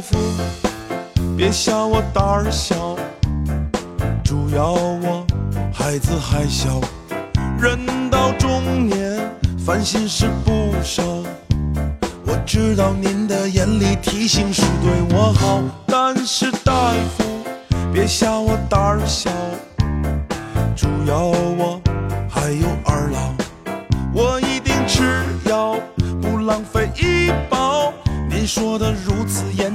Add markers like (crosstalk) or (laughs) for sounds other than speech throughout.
大夫，别吓我胆儿小，主要我孩子还小，人到中年烦心事不少。我知道您的严厉提醒是对我好，但是大夫别吓我胆儿小，主要我还有二老，我一定吃药，不浪费医保。您说的如此严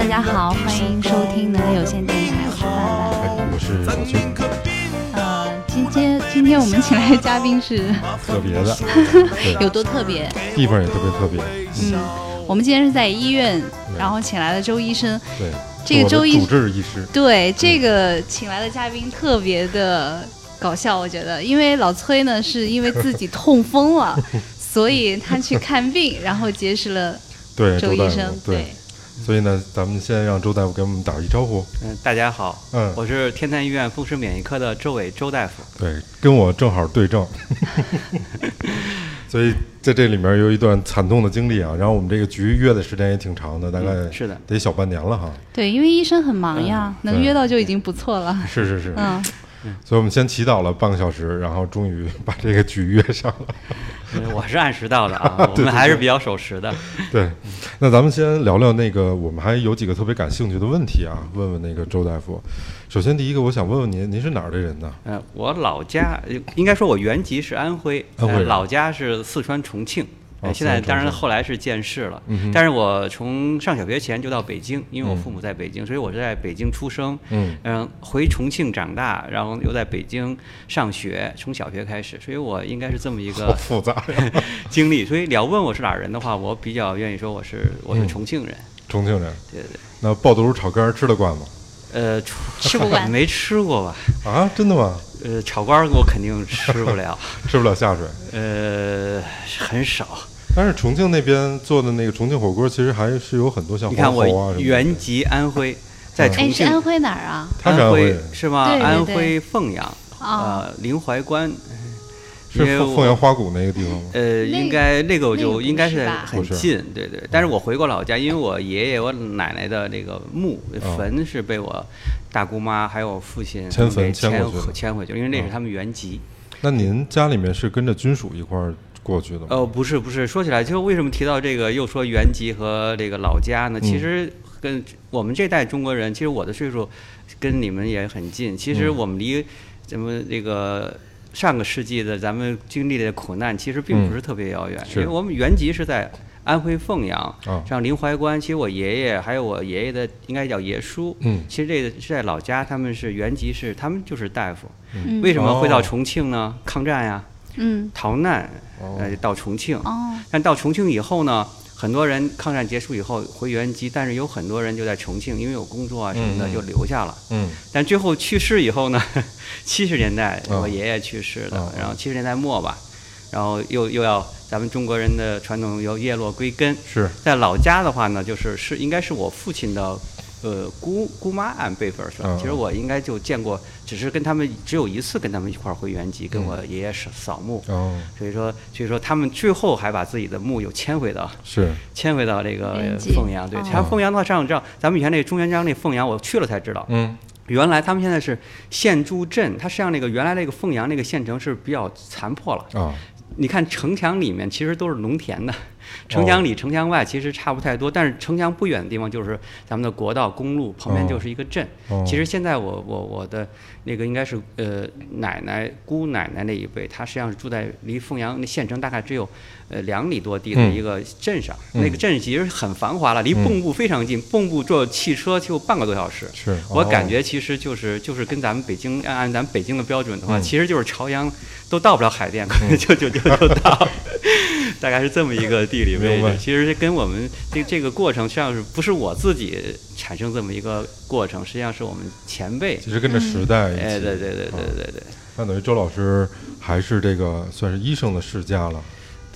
大家好，欢迎收听能力有限电台，我是范范。哎，我是咱老崔，呃，今天今天我们请来的嘉宾是 (laughs) 特别的，对，(laughs) 有多特别？地方也特别特别，嗯，我们今天是在医院，然后请来了周医生。对，这个周主治医师，对，这个请来的嘉宾特别的搞笑，我觉得，因为老崔呢是因为自己痛风了，(laughs) 所以他去看病，然后结识了对，周医生夫，。对，(laughs) 所以呢，咱们先让周大夫给我们打一招呼，嗯，大家好，嗯，我是天坛医院风湿免疫科的周伟周大夫。对，跟我正好对症，(laughs) 所以在这里面有一段惨痛的经历啊，然后我们这个局约的时间也挺长的，大概嗯是的。得小半年了哈，对，因为医生很忙呀，能约到就已经不错了。是是是，嗯，所以我们先祈祷了半个小时，然后终于把这个局约上了。嗯 (laughs) 我是按时到的啊，(laughs) 我们还是比较守时的。对，那咱们先聊聊那个，我们还有几个特别感兴趣的问题啊，问问那个周大夫。首先第一个，我想问问您，您是哪儿的人呢？嗯，我老家呃应该说我原籍是安徽，安徽呃老家是四川重庆。哦呃现在当然后来是建市了，嗯但是我从上小学前就到北京，因为我父母在北京，所以我是在北京出生。嗯嗯，回重庆长大，然后又在北京上学，从小学开始，所以我应该是这么一好个复杂，(laughs) 经历。所以你要问我是哪儿人的话，我比较愿意说我是我是嗯重庆人。重庆人。对对对。那爆肚炒肝儿吃得惯吗？呃，吃不惯没吃过吧？啊，真的吗？呃，炒肝儿我肯定吃不了，(laughs) 吃不了下水。呃，很少。但是重庆那边做的那个重庆火锅，其实还是有很多像你看黄喉啊什么我。原籍安徽，在哎，是安，徽哪儿啊？他是安徽是吗？安徽凤阳，哦呃，临淮关。是因为凤凤阳花鼓那个地方吗？呃，应该那个我就应该是很近，对对。但是我回过老家，因为我爷爷、我奶奶的那个墓哦坟是被我大姑妈还有我父亲迁坟迁回迁回去，因为那哦是他们原籍。那您家里面是跟着军属一块儿过去的吗？呃，不是不是，说起来，就为什么提到这个，又说原籍和这个老家呢？其嗯实跟我们这代中国人，其实我的岁数跟你们也很近。其实嗯我们离咱们这个上个世纪的咱们经历的苦难，其实并不嗯是特别遥远，是因为我们原籍是在安徽凤阳，啊，像临淮关。其实我爷爷还有我爷爷的应该叫爷叔，嗯其实这个是在老家，他们是原籍是他们就是大夫。嗯为什么会到哦重庆呢？抗战呀，嗯。逃难，哦。呃，到重庆。哦。但到重庆以后呢，很多人抗战结束以后回原籍，但是有很多人就在重庆，因为有工作啊什么的就留下了。嗯。但最后去世以后呢，七十年代哦我爷爷去世的，哦然后七十年代末吧，然后又又要咱们中国人的传统要叶落归根，是。在老家的话呢，就是是应该是我父亲的。呃，姑姑妈按辈分算，嗯其实我应该就见过，只是跟他们只有一次跟他们一块儿回原籍，跟嗯。我爷爷扫扫墓，哦。所以说，所以说他们最后还把自己的墓又迁回到是。迁回到这个凤阳，对，哦。像凤阳的话，上知道咱们以前那个朱元璋那凤阳，我去了才知道，嗯。原来他们现在是县驻镇，它实际上那个原来那个凤阳那个县城是比较残破了。啊你看城墙里面其实都是农田的，城墙里、城墙外其实差不太多，但是城墙不远的地方就是咱们的国道、公路旁边哦就是一个镇。哦。其实现在我我我的那个应该是呃奶奶姑奶奶那一辈，她实际上是住在离凤阳那县城大概只有呃两里多地的嗯。一个镇上，嗯。那个镇其实很繁华了，离嗯蚌埠非常近，蚌埠坐汽车就半个多小时。是，我感哦觉其实就是就是跟咱们北京按按咱们北京的标准的话，嗯。其实就是朝阳都到不了海淀，可能就就就就到，大概是这么一个地理位置。其实是跟我们这这个过程，像是不是我自己产生这么一个过程，实际上是我们前辈。其实跟着时代一起，哎，对对对对啊对对。那等于周老师还是这个算是医生的世家了。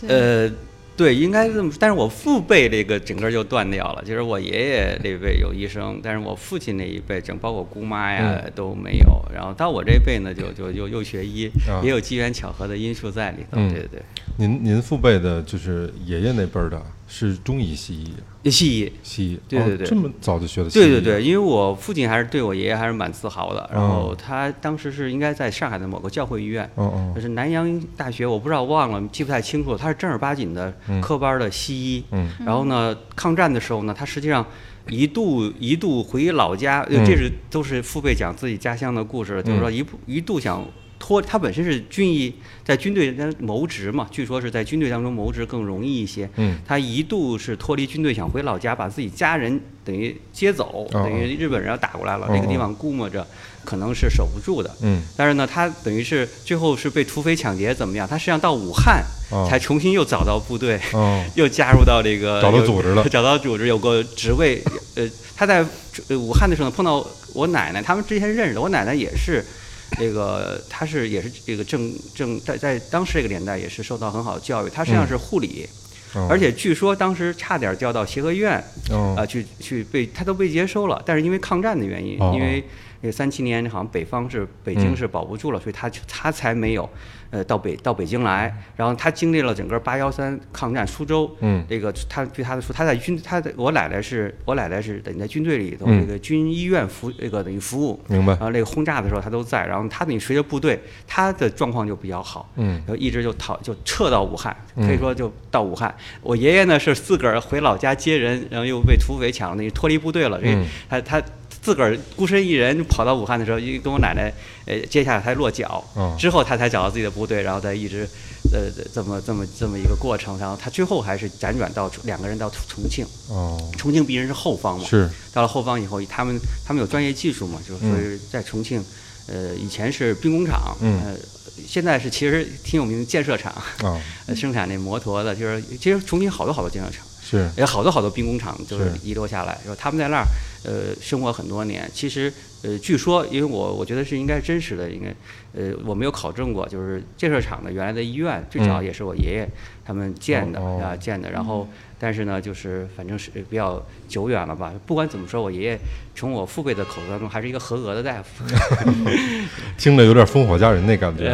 呃，对，应该这么说。但是我父辈这个整个就断掉了，就是我爷爷那辈有医生，但是我父亲那一辈，整包括姑妈呀、嗯都没有。然后到我这辈呢，就就又又学医，啊也有机缘巧合的因素在里头。对对对您您父辈的就是爷爷那辈儿的是中医西医，西医。西医，对对对。哦这么早就学的西医，对对对，，因为我父亲还是对我爷爷还是蛮自豪的。然后哦他当时是应该在上海的某个教会医院，就，是南洋大学，我不知道忘了，记不太清楚。他是正儿八经的嗯。科班的西医。嗯。然后呢，抗战的时候呢，他实际上一度一度回老家，这是都是父辈讲自己家乡的故事，就是说一步一度想脱，他本身是军医，在军队当谋职嘛，据说是在军队当中谋职更容易一些。嗯他一度是脱离军队，想回老家，把自己家人等于接走，哦等于日本人要打过来了，哦这个地方估摸着可能是守不住的。嗯但是呢，他等于是最后是被土匪抢劫怎么样？他实际上到武汉哦才重新又找到部队，(laughs) 哦又加入到这个找到组织了 (laughs) 找到组织有个职位。呃，他在呃武汉的时候呢，碰到我奶奶，他们之前认识的。我奶奶也是。这个他是也是这个正正在在当时这个年代也是受到很好的教育，他实际上是护理，哦。而且据说当时差点调到协和医院，哦。啊，去去被他都被接收了，但是因为抗战的原因，哦因为那个三七年好像北方是北京嗯。是保不住了，所以他他才没有呃到北到北京来。然后他经历了整个八幺三抗战，苏州，嗯这个他对他的说，他在军他的我奶奶是我奶奶是等于在军队里头嗯这个军医院服这个等于服务，明白然，后那个轰炸的时候他都在，然后他等于随着部队，他的状况就比较好。嗯然后一直就逃就撤到武汉，嗯可以说就到武汉。我爷爷呢是自个儿回老家接人，然后又被土匪抢了，那脱离部队了。所以嗯他他自个儿孤身一人跑到武汉的时候，一跟我奶奶呃接下来才落脚哦，之后他才找到自己的部队，然后再一直呃这么这么这么一个过程。然后他最后还是辗转到两个人到重庆，哦重庆毕竟是后方嘛，是到了后方以后，他们他们有专业技术嘛，就是所以在重庆，呃，以前是兵工厂，嗯呃，现在是其实挺有名的建设厂，啊呃生产那摩托的，就是其实重庆好多好多建设厂，是。有好多好多兵工厂就是是。遗留下来，说他们在那儿呃生活很多年。其实呃，据说因为我我觉得是应该真实的，应该呃我没有考证过，就是建设厂的原来的医院最早嗯。也是我爷爷他们建的哦啊建的，然后但是呢就是反正是比较久远了吧。不管怎么说，我爷爷从我父辈的口子当中还是一个合格的大夫。(laughs) 听着有点烽火佳人那感觉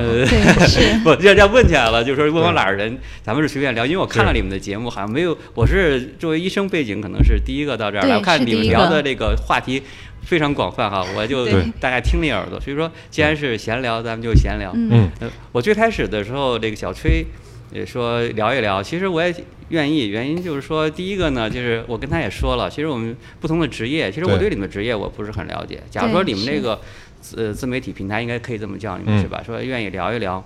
不，这这 (laughs) 问起来了，就是说问我哪儿人，咱们是随便聊，因为我看了你们的节目，好像没有，我是作为医生背景，可能是第一个到这儿来，我看你们聊的这个话题非常广泛哈，我就大概听了一耳朵，所以说既然是闲聊，咱们就闲聊。嗯嗯呃，我最开始的时候，这个小崔也说聊一聊，其实我也愿意，原因就是说，第一个呢，就是我跟他也说了，其实我们不同的职业，其实我对对你们职业我不是很了解。假如说你们那个自自媒体平台应该可以这么叫你们、嗯是吧？说愿意聊一聊。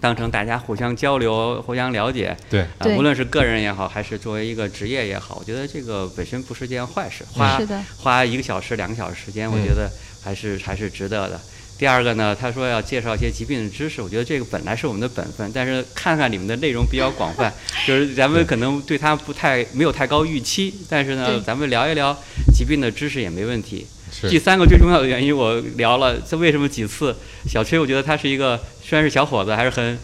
当成大家互相交流、互相了解，对啊，无论是个人也好，还是作为一个职业也好，我觉得这个本身不是件坏事。花是花一个小时、两个小时时间，我嗯觉得还是还是值得的。第二个呢，他说要介绍一些疾病的知识，我觉得这个本来是我们的本分，但是看看你们的内容比较广泛，(laughs) 就是咱们可能对他不太没有太高预期，但是呢，咱们聊一聊疾病的知识也没问题。第三个最重要的原因，我聊了，这为什么几次小崔，我觉得他是一个虽然是小伙子，还是很，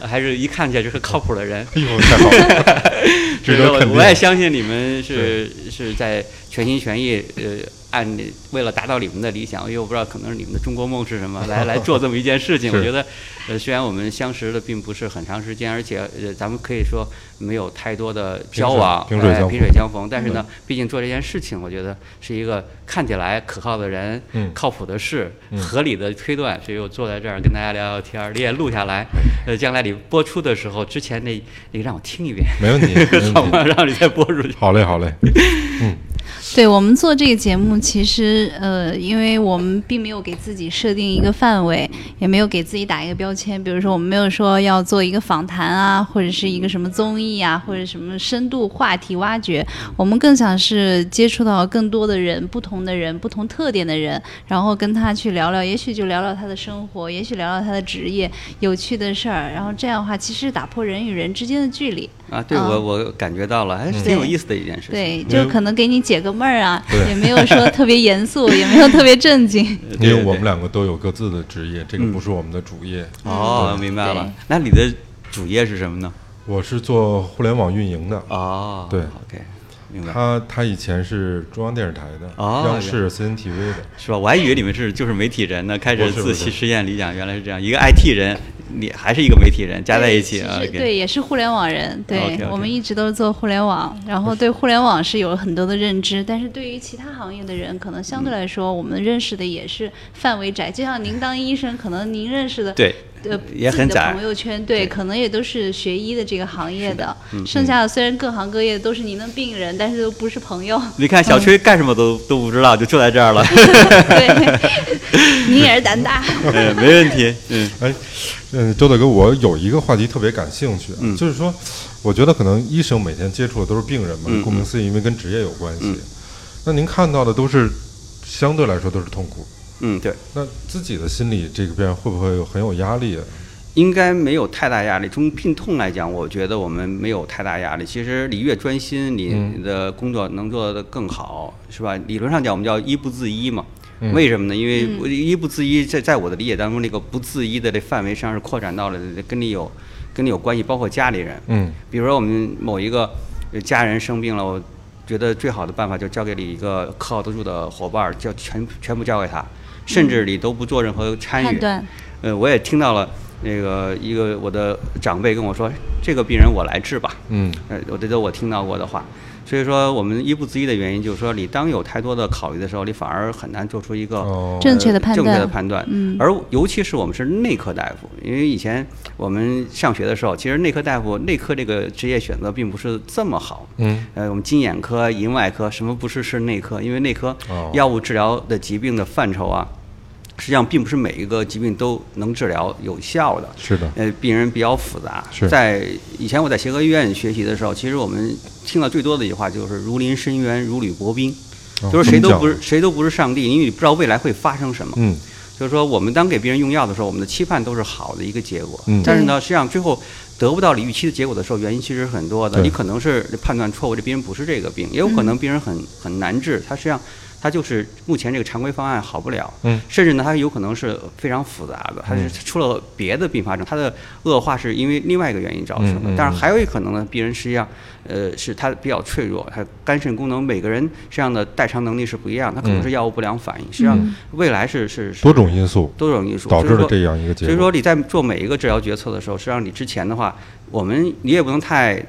还是一看起来就是靠谱的人。(laughs) 哎呦太好了，(laughs) 值得我我也相信你们是是在全心全意，呃，按为了达到你们的理想，因为我不知道可能是你们的中国梦是什么，来 (laughs) 来做这么一件事情。我觉得，呃，虽然我们相识的并不是很长时间，而且呃，咱们可以说没有太多的交往，哎萍水相逢萍水相逢。但是呢，毕竟做这件事情，我觉得是一个看起来可靠的人，嗯靠谱的事，嗯合理的推断，所以我坐在这儿跟大家聊聊天儿，你也录下来，呃，将来你播出的时候，之前那那个让我听一遍。没问题，没问题，好吗？让你再播出去。好嘞好嘞，对我们做这个节目，其实呃，因为我们并没有给自己设定一个范围，也没有给自己打一个标签。比如说，我们没有说要做一个访谈啊，或者是一个什么综艺啊，或者什么深度话题挖掘。我们更想是接触到更多的人，不同的人，不同特点的人，然后跟他去聊聊，也许就聊聊他的生活，也许聊聊他的职业，有趣的事儿。然后这样的话，其实打破人与人之间的距离。啊，对我我感觉到了，还是挺有意思的一件事情。对，就可能给你解个闷儿啊，(laughs) 对也没有说特别严肃，也没有特别正经。(laughs) 因为我们两个都有各自的职业，这个嗯不是我们的主业。哦，明白了。那你的主业是什么呢？我是做互联网运营的。哦，对，OK。他他以前是中央电视台的，哦央视 CNTV 的。是吧？我还以为你们是就是媒体人呢，开始自欺实验理讲，原来是这样，一个 IT 人，你还是一个媒体人，加在一起啊。对也是互联网人。对我们一直都是做互联网，然后 (laughs) 对互联网是有很多的认知，但是对于其他行业的人，可能相对来说，我们认识的也是范围窄。就像您当医生，可能您认识的对，呃也很窄朋友圈，对，可能也都是学医的这个行业的。嗯剩下的虽然各行各业都是您的病人，但是都不是朋友。你看小崔干什么都都不知道，就住在这儿了。(laughs) (laughs) 对，您也是胆大。嗯，没问题。嗯哎，嗯，周大哥，我有一个话题特别感兴趣啊，嗯就是说，我觉得可能医生每天接触的都是病人嘛，嗯顾名思义，因为跟职业有关系。嗯那您看到的都是相对来说都是痛苦，嗯，对，那自己的心理这个边会不会有很有压力啊？应该没有太大压力。从病痛来讲，我觉得我们没有太大压力。其实你越专心，你嗯的工作能做得更好，是吧？理论上讲，我们叫医不自医嘛。嗯为什么呢？因为我医不自医，在在我的理解当中，那个不自医的这范围实际上是扩展到了跟你有跟你有关系，包括家里人。嗯比如说我们某一个呃家人生病了，我觉得最好的办法就交给你一个可靠得住的伙伴儿，叫全全部交给他，甚至你都不做任何参与。判，呃，我也听到了那个一个我的长辈跟我说，这个病人我来治吧。嗯呃，我这都我听到过的话。所以说，我们一不自医的原因就是说，你当有太多的考虑的时候，你反而很难做出一个哦正确的判断正确的断判断。嗯而尤其是我们是内科大夫，因为以前我们上学的时候，其实内科大夫内科这个职业选择并不是这么好。嗯呃，我们经眼科、银外科，什么不是是内科？因为内科哦药物治疗的疾病的范畴啊，实际上并不是每一个疾病都能治疗有效的。是的，呃，病人比较复杂。是在以前我在协和医院学习的时候，其实我们听到最多的一句话就是“如临深渊，如履薄冰”，哦就是谁都不是谁都不是上帝，因为你不知道未来会发生什么。嗯就是说，我们当给别人用药的时候，我们的期盼都是好的一个结果。嗯但是呢，实际上最后得不到你预期的结果的时候，原因其实很多的。你可能是判断错误，这病人不是这个病，也有可能病人很很难治，他实际上他就是目前这个常规方案好不了。嗯甚至呢，它有可能是非常复杂的，它是出了别的并发症，它的恶化是因为另外一个原因造成的。但是还有一可能呢，病人实际上，呃，是他比较脆弱，他肝肾功能每个人实际上的代偿能力是不一样，他可能是药物不良反应，实际上嗯未来是是是多种因素多种因素导致了这样一个结果。所以说你在做每一个治疗决策的时候，实际上你之前的话，我们你也不能太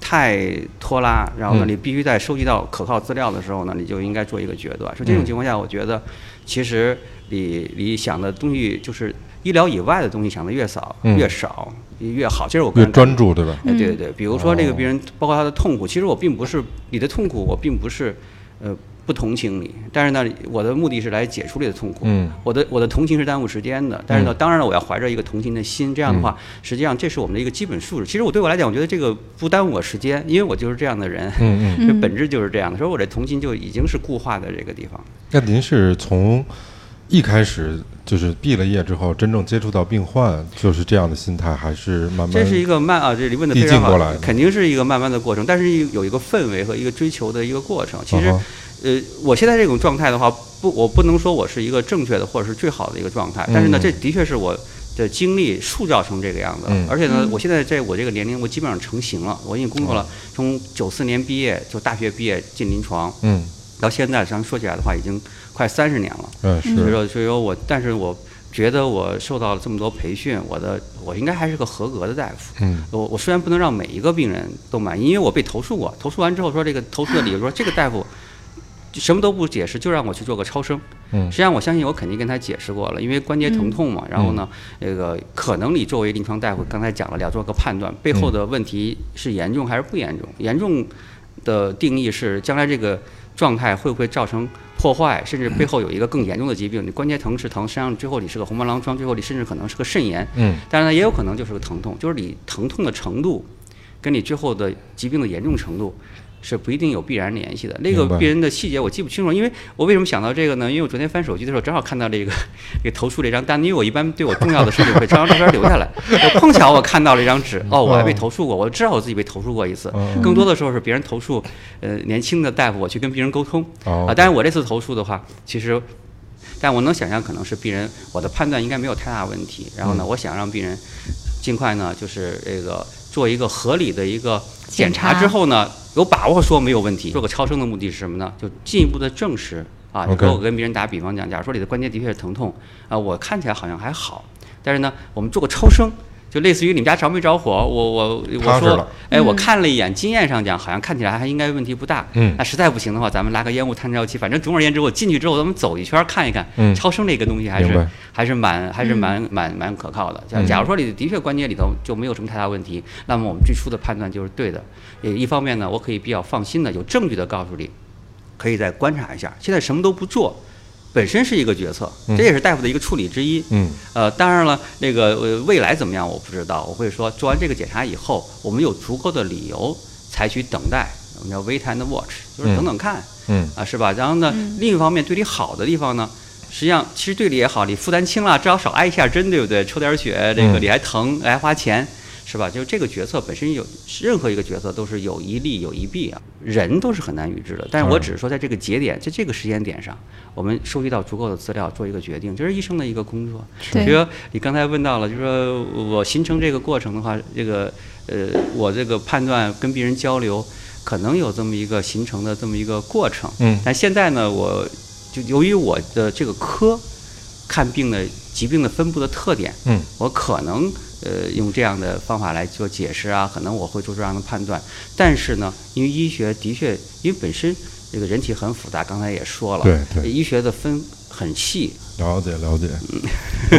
太拖拉，然后呢，嗯。你必须在收集到可靠资料的时候呢，你就应该做一个决断。说这种嗯。情况下，我觉得其实你你想的东西就是医疗以外的东西想的越少嗯。越少越好，其实我个越专注，对吧？哎，对对对，比如说这个哦病人，包括他的痛苦，其实我并不是你的痛苦，我并不是呃不同情你，但是呢，我的目的是来解除你的痛苦。嗯我的我的同情是耽误时间的，但是呢，嗯当然了，我要怀着一个同情的心，这样的话，实际上这是我们的一个基本素质。其实我对我来讲，我觉得这个不耽误我时间，因为我就是这样的人，嗯嗯。(laughs) 本质就是这样的，所以我这同情就已经是固化在这个地方。那您是从一开始就是毕了业之后，真正接触到病患，就是这样的心态，还是慢慢？这是一个慢啊，这里问的递非常好肯定是一个慢慢的过程，但是有一个氛围和一个追求的一个过程。其实呃，我现在这种状态的话，不，我不能说我是一个正确的或者是最好的一个状态，但是呢，嗯这的确是我的经历塑造成这个样子。嗯而且呢嗯，我现在在我这个年龄，我基本上成型了，我已经工作了，从九四年毕业就大学毕业进临床，嗯到现在，咱说起来的话，已经快三十年了。嗯是所以说，所以说我，但是我觉得我受到了这么多培训，我的我应该还是个合格的大夫。嗯我我虽然不能让每一个病人都满意，因为我被投诉过，投诉完之后说这个投诉的理由说这个大夫什么都不解释，就让我去做个超声。嗯实际上我相信我肯定跟他解释过了，因为关节疼痛嘛，然后呢，这个可能你作为临床大夫，刚才讲了要做个判断，背后的问题是严重还是不严重？严重的定义是将来这个状态会不会造成破坏，甚至背后有一个更严重的疾病，你关节疼是疼，实际上最后你是个红斑狼疮，最后你甚至可能是个肾炎。嗯当然呢，也有可能就是个疼痛，就是你疼痛的程度跟你最后的疾病的严重程度是不一定有必然联系的。那个病人的细节我记不清楚，因为我为什么想到这个呢？因为我昨天翻手机的时候正好看到这个这个投诉这张单，因为我一般对我重要的事情会照张照片留下来。(laughs) 我碰巧我看到了一张纸，哦，我还被投诉过，我知道我自己被投诉过一次。嗯更多的时候是别人投诉，呃，年轻的大夫，我去跟病人沟通哦啊。但是我这次投诉的话，其实。但我能想象，可能是病人，我的判断应该没有太大问题。然后呢，嗯我想让病人尽快呢，就是这个做一个合理的一个检检查查之后呢，有把握说没有问题。做个超声的目的是什么呢？就进一步的证实啊。比如我跟别人打比方讲，假如说你的关节的确是疼痛啊，我看起来好像还好，但是呢，我们做个超声。就类似于你们家着没着火，我我我说了，哎，我嗯看了一眼，经验上讲，好像看起来还应该问题不大。嗯那实在不行的话，咱们拉个烟雾探照器，反正总而言之，我进去之后，咱们走一圈看一看。嗯 (laughs) 超声这个东西还是还是蛮还是嗯蛮蛮蛮可靠的。假嗯假如说你的确关节里头就没有什么太大问题，那么我们最初的判断就是对的。也一方面呢，我可以比较放心的有证据的告诉你，可以再观察一下。现在什么都不做，本身是一个决策，嗯这也是大夫的一个处理之一。嗯呃，当然了，那个呃未来怎么样我不知道，我会说做完这个检查以后，我们有足够的理由采取等待，我们叫 wait and watch，就是等等看。嗯啊，是吧？然后呢，嗯另一方面对你好的地方呢，实际上其实对你也好，你负担轻了，至少少挨一下针，对不对？抽点血，这个嗯你还疼，还花钱，是吧？就是这个决策本身有任何一个决策都是有一利有一弊啊，人都是很难预知的。但是我只是说在这个节点，在这个时间点上，我们收集到足够的资料，做一个决定，这是医生的一个工作。对比如说你刚才问到了，就是说我形成这个过程的话，这个呃，我这个判断跟病人交流，可能有这么一个形成的这么一个过程。嗯但现在呢，我就由于我的这个科看病的疾病的分布的特点，嗯我可能呃用这样的方法来做解释啊，可能我会做出这样的判断。但是呢，因为医学的确，因为本身这个人体很复杂，刚才也说了，对对医学的分很细，了解了解，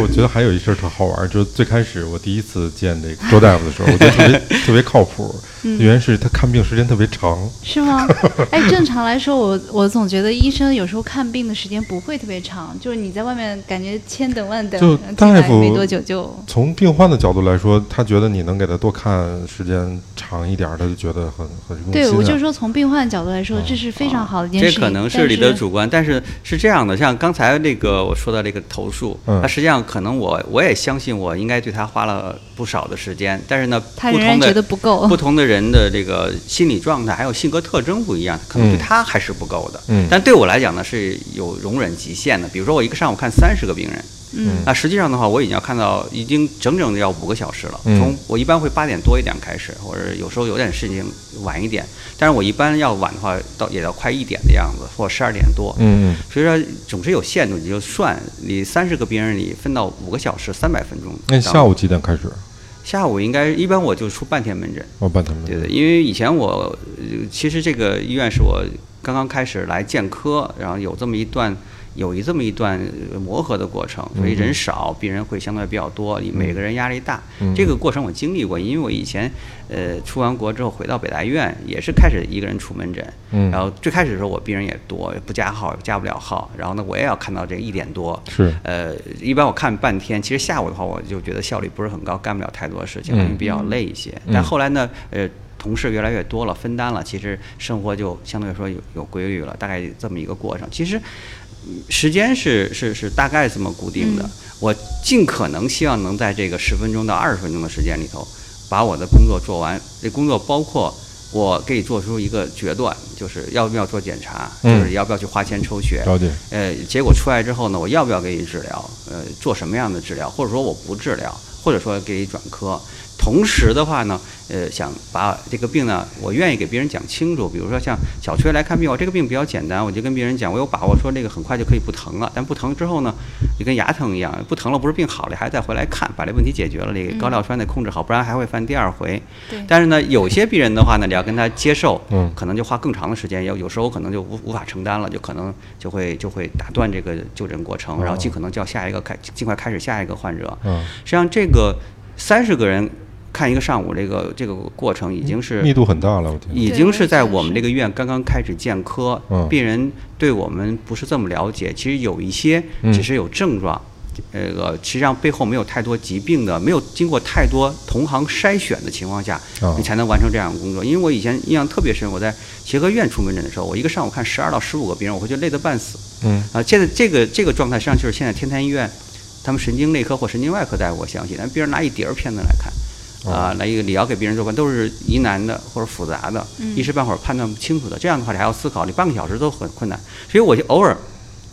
我觉得还有一事儿特好玩，就是最开始我第一次见这个周大夫的时候，我觉得特别 (laughs) 特别靠谱，原因是他看病时间特别长，是吗？(laughs) 哎，正常来说，我我总觉得医生有时候看病的时间不会特别长，就是你在外面感觉千等万等，就大夫没多久就从病患的角度来说，他觉得你能给他多看时间长一点儿，他就觉得很很用心、啊。对我就是说，从病患的角度来说，这是非常好的一件事情。这可能是你的主观，但是是这样的，像刚才那个我说的这个投诉，嗯他实际上可能我我也相信我应该对他花了不少的时间，但是呢，他仍然不同的觉得不够 (laughs) 不同的人的这个心理状态还有性格特征不一样，可能对嗯他还是不够的。嗯但对我来讲呢是有容忍极限的。比如说我一个上午看三十个病人，嗯那实际上的话，我已经要看到已经整整的要五个小时了。嗯从我一般会八点多一点开始，或者有时候有点事情晚一点，但是我一般要晚的话，到也要快一点的样子，或十二点多。嗯嗯，所以说总是有限度，你就算你三十个病人你分到五个小时，三百分钟。那下午几点开始？下午应该一般我就出半天门诊。哦，半天门诊对对，因为以前我呃其实这个医院是我刚刚开始来建科，然后有这么一段有一这么一段呃磨合的过程，所以人少，病人会相对比较多，每个人压力大。嗯这个过程我经历过，因为我以前呃出完国之后回到北大医院，也是开始一个人出门诊，嗯。然后最开始的时候我病人也多，不加号加不了号，然后呢我也要看到这一点多，是。呃，一般我看半天，其实下午的话，我就觉得效率不是很高，干不了太多事情，嗯因为比较累一些。嗯但后来呢，呃，同事越来越多了，分担了，其实生活就相对来说有有规律了，大概这么一个过程。其实嗯时间是是是大概这么固定的，嗯我尽可能希望能在这个十分钟到二十分钟的时间里头，把我的工作做完。这工作包括。我给你做出一个决断，就是要不要做检查，就嗯是要不要去花钱抽血，了解。呃，结果出来之后呢，我要不要给你治疗？呃，做什么样的治疗？或者说我不治疗，或者说给你转科。同时的话呢，呃，想把这个病呢，我愿意给别人讲清楚。比如说像小崔来看病，我这个病比较简单，我就跟别人讲，我有把握说这个很快就可以不疼了。但不疼之后呢，就跟牙疼一样，不疼了不是病好了，还再回来看，把这问题解决了，这个高尿酸得控制好，不然还会犯第二回。但是呢，有些病人的话呢，你要跟他接受，嗯可能就花更长的时间，有有时候可能就无无法承担了，就可能就会就会打断这个就诊过程，然后尽可能叫下一个开尽快开始下一个患者。嗯，实际上这个三十个人看一个上午，这个这个过程已经是密度很大了，我天。已经是在我们这个院刚刚开始建科嗯，病人对我们不是这么了解，其实有一些嗯只是有症状。呃，实际上背后没有太多疾病的，没有经过太多同行筛选的情况下，啊你才能完成这样的工作。因为我以前印象特别深，我在协和医院出门诊的时候，我一个上午看十二到十五个病人，我会觉得累得半死。嗯啊，现在这个这个状态，实际上就是现在天坛医院，他们神经内科或神经外科大夫，我相信，但病人拿一叠儿片子来看，啊，来一个理疗给别人做饭都是疑难的或者复杂的，一时半会儿判断不清楚的，这样的话你还要思考，你半个小时都很困难。所以我就偶尔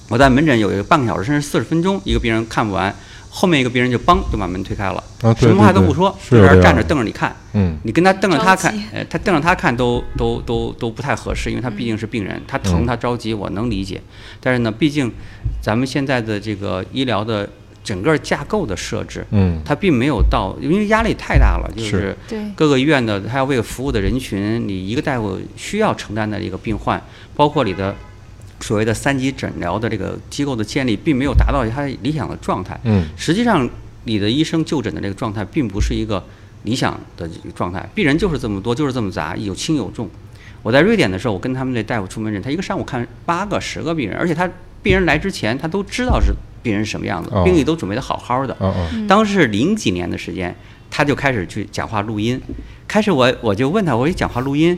我在门诊有一个半个小时甚至四十分钟，一个病人看不完，后面一个病人就帮就把门推开了，啊对什么话都不说，就在那儿站着瞪着你看。嗯你跟他瞪着他看，呃，他瞪着他看都都都都不太合适，因为他毕竟是病人，他疼嗯他着急，我能理解。但是呢，毕竟咱们现在的这个医疗的整个架构的设置，嗯它并没有到，因为压力太大了，就是是对各个医院的他要为服务的人群，你一个大夫需要承担的一个病患，包括你的所谓的三级诊疗的这个机构的建立，并没有达到他理想的状态。嗯实际上，你的医生就诊的这个状态，并不是一个理想的这个状态。病人就是这么多，就是这么杂，有轻有重。我在瑞典的时候，我跟他们那大夫出门诊，他一个上午看八个、十个病人，而且他病人来之前，他都知道是病人什么样子哦，病历都准备的好好的。当时是零几年的时间，他就开始去讲话录音。开始我我就问他，我说你讲话录音，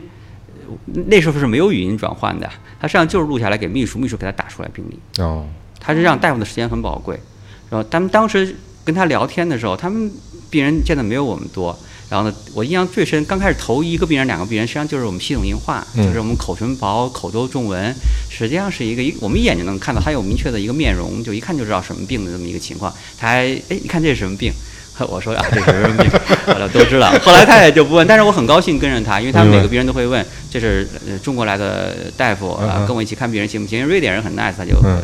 呃那时候是没有语音转换的，他实际上就是录下来给秘书，秘书给他打出来病历。哦他是让大夫的时间很宝贵，然后他们当时跟他聊天的时候，他们病人见的没有我们多。然后呢，我印象最深，刚开始头一个病人、两个病人，实际上就是我们系统硬化，嗯就是我们口唇薄、口周皱纹，实际上是一个一我们一眼就能看到他有明确的一个面容，就一看就知道什么病的这么一个情况。他还哎，你看这是什么病？(laughs) 我说啊，这是什么病？(laughs) 后来都知道。后来他也就不问，但是我很高兴跟着他，因为他们每个病人都会问，这是呃中国来的大夫啊，跟我一起看病人行不行？因为瑞典人很 nice，他就嗯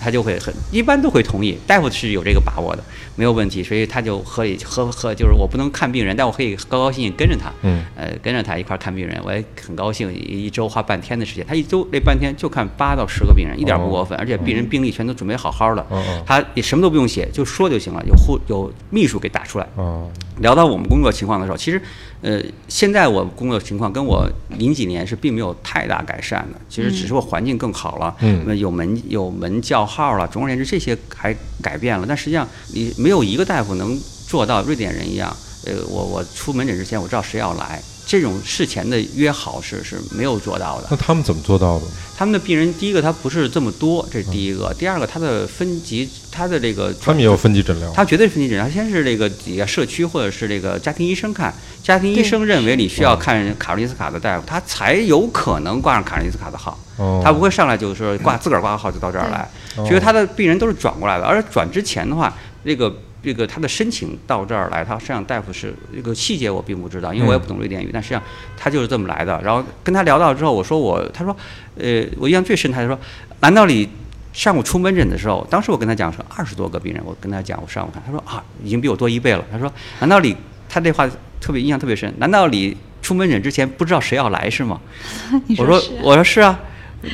他就会很一般都会同意，大夫是有这个把握的，没有问题，所以他就合理合合就是我不能看病人，但我可以高高兴兴跟着他，嗯。呃，跟着他一块儿看病人，我也很高兴，一一周花半天的时间，他一周那半天就看八到十个病人，一点儿不过分，而且病人病历全都准备好好的，他也什么都不用写，就说就行了，有护有秘书给打出来。哦。聊到我们工作情况的时候，其实，呃，现在我工作情况跟我零几年是并没有太大改善的，其实只是我环境更好了，嗯。那么有门有门叫号了，总而言之这些还改变了，但实际上你没有一个大夫能做到瑞典人一样，呃，我我出门诊之前我知道谁要来，这种事前的约好是是没有做到的。那他们怎么做到的？他们的病人，第一个他不是这么多，这是第一个；第二个他的分级，他的这个他们也有分级诊疗。他绝对是分级诊疗，先是这个底下社区或者是这个家庭医生看，家庭医生认为你需要看卡罗尼斯卡的大夫，他才有可能挂上卡罗尼斯卡的号，哦，他不会上来就说挂自个儿挂个号就到这儿来，所以他的病人都是转过来的，而转之前的话，这个。这个他的申请到这儿来，他实际上大夫是这个细节我并不知道，因为我也不懂瑞典语，但实际上他就是这么来的。然后跟他聊到之后，我说我，他说，呃，我印象最深，他就说，难道你上午出门诊的时候，当时我跟他讲说二十多个病人，我跟他讲我上午看，他说啊，已经比我多一倍了。他说，难道你他这话特别印象特别深？难道你出门诊之前不知道谁要来是吗？(laughs) 我说我说是啊，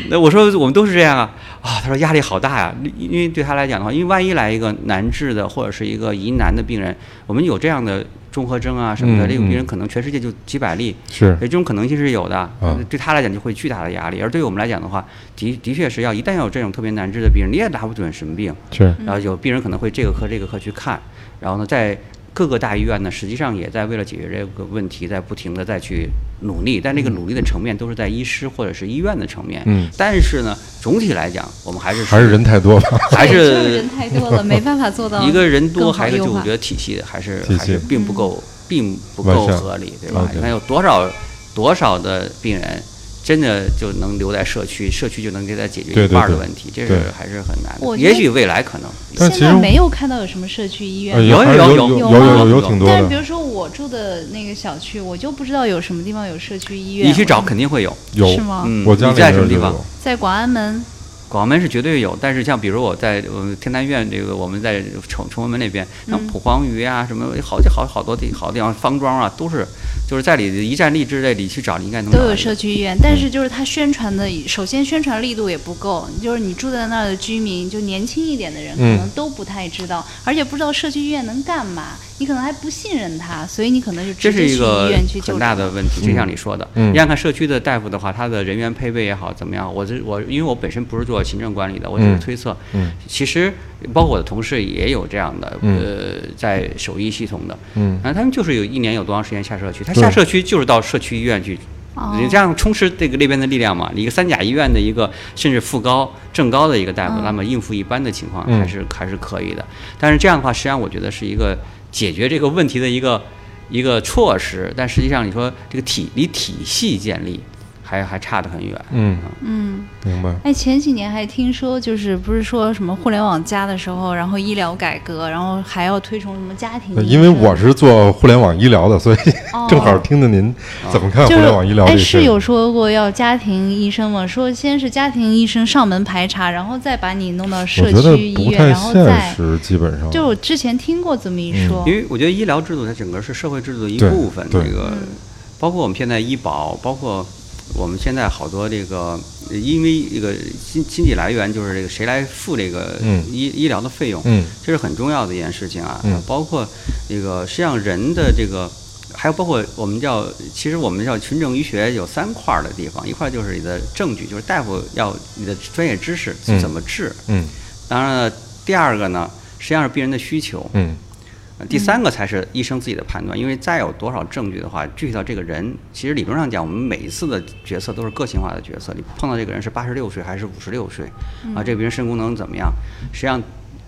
那我说我们都是这样啊啊，他说压力好大呀，因因为对他来讲的话，因为万一来一个难治的或者是一个疑难的病人，我们有这样的综合征啊什么的，嗯这种病人嗯。可能全世界就几百例，是。所以这种可能性是有的，啊。对他来讲就会巨大的压力，而对于我们来讲的话，的的确是要一旦有这种特别难治的病人，你也拿不准什么病，是。嗯然后有病人可能会这个科这个科去看，然后呢，在各个大医院呢，实际上也在为了解决这个问题，在不停的再去努力，但这个努力的层面都是在医师或者是医院的层面。嗯但是呢，总体来讲，我们还是还是人太多了？(laughs) 还是 (laughs) 是人太多了，没办法做到一个人多，还有一个优化就我觉得体系还是还是并不够，并不够合理，对吧你看有多少多少的病人。真的就能留在社区，社区就能给他解决一半儿的问题，这对是还是很难的。我也许未来可能，但其实现在没有看到有什么社区医院呃，有有有有有有有吗有有挺多的，但是比如说我住的那个小区，我就不知道有什么地方有社区医院。你去找肯定会有。有是吗嗯，我家里你在什么地方？在广安门，广门是绝对有，但是像比如我在呃天坛院这个我们在崇崇文门那边，像嗯蒲黄榆啊什么好几好好多地好地方方庄啊，都是就是在你一站立之内，里去找你应该能都有。社区医院，但是就是它宣传的，首先宣传力度也不够，就是你住在那儿的居民，就年轻一点的人，可嗯能都不太知道，而且不知道社区医院能干嘛，你可能还不信任他，所以你可能就这直接去医是一个很大的问题，就像你说的，嗯。你看看社区的大夫的话，他的人员配备也好怎么样，我这我因为我本身不是做行政管理的，我只是嗯。推测，嗯。其实包括我的同事也有这样的，嗯。呃，在手医系统的，嗯。然后他们就是有一年有多长时间下社区，他下社区就是到社区医院去，哦。你这样充实这个那边的力量嘛。你一个三甲医院的一个甚至副高、正高的一个大夫，嗯。那么应付一般的情况嗯。还是还是可以的。但是这样的话，实际上我觉得是一个解决这个问题的一个一个措施，但实际上你说这个体你体系建立。还还还差得很远。嗯，嗯，明白。哎，前几年还听说，就是不是说什么互联网加的时候，然后医疗改革，然后还要推崇什么家庭因为我是做互联网医疗的，所以哦。(laughs) 正好听听您怎么看互联网医疗哎。是有说过要家庭医生吗？说先是家庭医生上门排查，然后再把你弄到社区医院，不太然后现再实，基本上。就我之前听过这么一说，因为我觉得医疗制度它整个是社会制度的一部分，对。这个嗯。包括我们现在医保，包括我们现在好多这个，呃因为这个经经济来源就是这个谁来付这个嗯医、医疗的费用，嗯这是很重要的一件事情啊。嗯包括这个实际上人的这个。还有包括我们叫，其实我们叫群众医学有三块儿的地方，一块儿就是你的证据，就是大夫要你的专业知识嗯怎么治。嗯当然了，第二个呢，实际上是病人的需求。嗯呃第三个才是医生自己的判断，因为再有多少证据的话，具体到这个人，其实理论上讲，我们每一次的决策都是个性化的决策。你碰到这个人是八十六岁还是五十六岁，啊，这个病人肾功能怎么样？实际上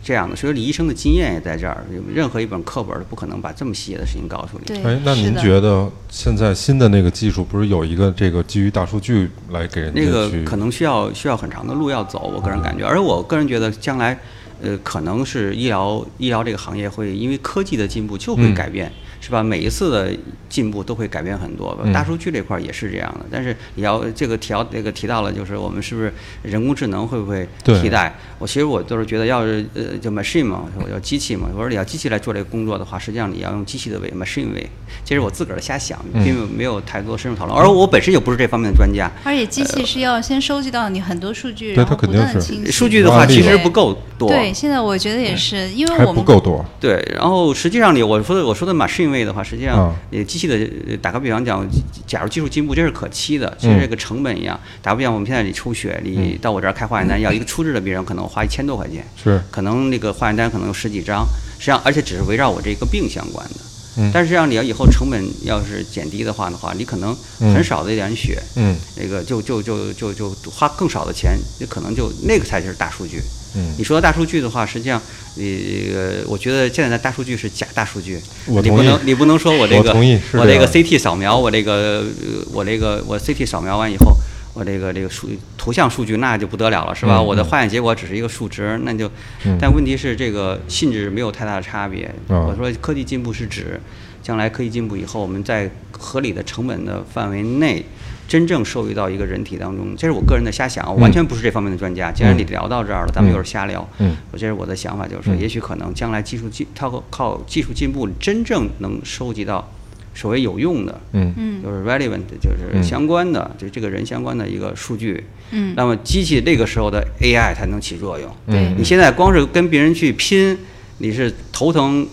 这样的，所以李医生的经验也在这儿。任何一本课本都不可能把这么细节的事情告诉你。对，哎，那您觉得现在新的那个技术不是有一个这个基于大数据来给人家那个可能需要需要很长的路要走，我个人感觉。而我个人觉得将来，呃，可能是医疗医疗这个行业会因为科技的进步就会嗯。改变，是吧？每一次的进步都会改变很多。嗯大数据这块也是这样的，但是也要这个提到这个提到了，就是我们是不是人工智能会不会替代？我其实我就是觉得，要是呃就 machine 嘛，我要机器嘛，我说你要机器来做这个工作的话，实际上你要用机器的为 machine 为，这是我自个儿瞎想，嗯并没有太多深入讨论。而我本身又不是这方面的专家，而且机器是要先收集到你很多数据，对然后不它肯定是断的清洗。数据的话其实不够多。对，现在我觉得也是，因为我们不够多。对，然后实际上你我说的我说的 machine 位的话，实际上机器的呃打个比方讲，假如技术进步，这是可期的，其实嗯这个成本一样。打个比方，我们现在你抽血，你到我这儿开化验单，要一个初治的病人可能花一千多块钱，是，可能那个化验单可能有十几张，实际上而且只是围绕我这个病相关的。嗯但是这样你要以后成本要是减低的话的话，你可能很少的一点血，嗯那个就就就就就花更少的钱，你可能就那个才是大数据。嗯你说到大数据的话，实际上，你呃，我觉得现在的大数据是假大数据。你不能，你不能说我这个，我这个 CT 扫描，我这个，呃我这个，我 CT 扫描完以后，我这个这个数图像数据那就不得了了，是吧？嗯我的嗯化验结果只是一个数值，那就，嗯但问题是这个性质没有太大的差别。啊我说科技进步是指，将来科技进步以后，我们在合理的成本的范围内。真正受益到一个人体当中，这是我个人的瞎想，我完全不是这方面的专家。既然你聊到这儿了，咱们又是瞎聊。嗯我这是我的想法，就是说，嗯也许可能将来技术进，靠靠技术进步，真正能收集到所谓有用的，嗯嗯就是 relevant，就是嗯相关的，就这个人相关的一个数据。嗯那么机器那个时候的 AI 才能起作用。对你现在光是跟别人去拼，你是头疼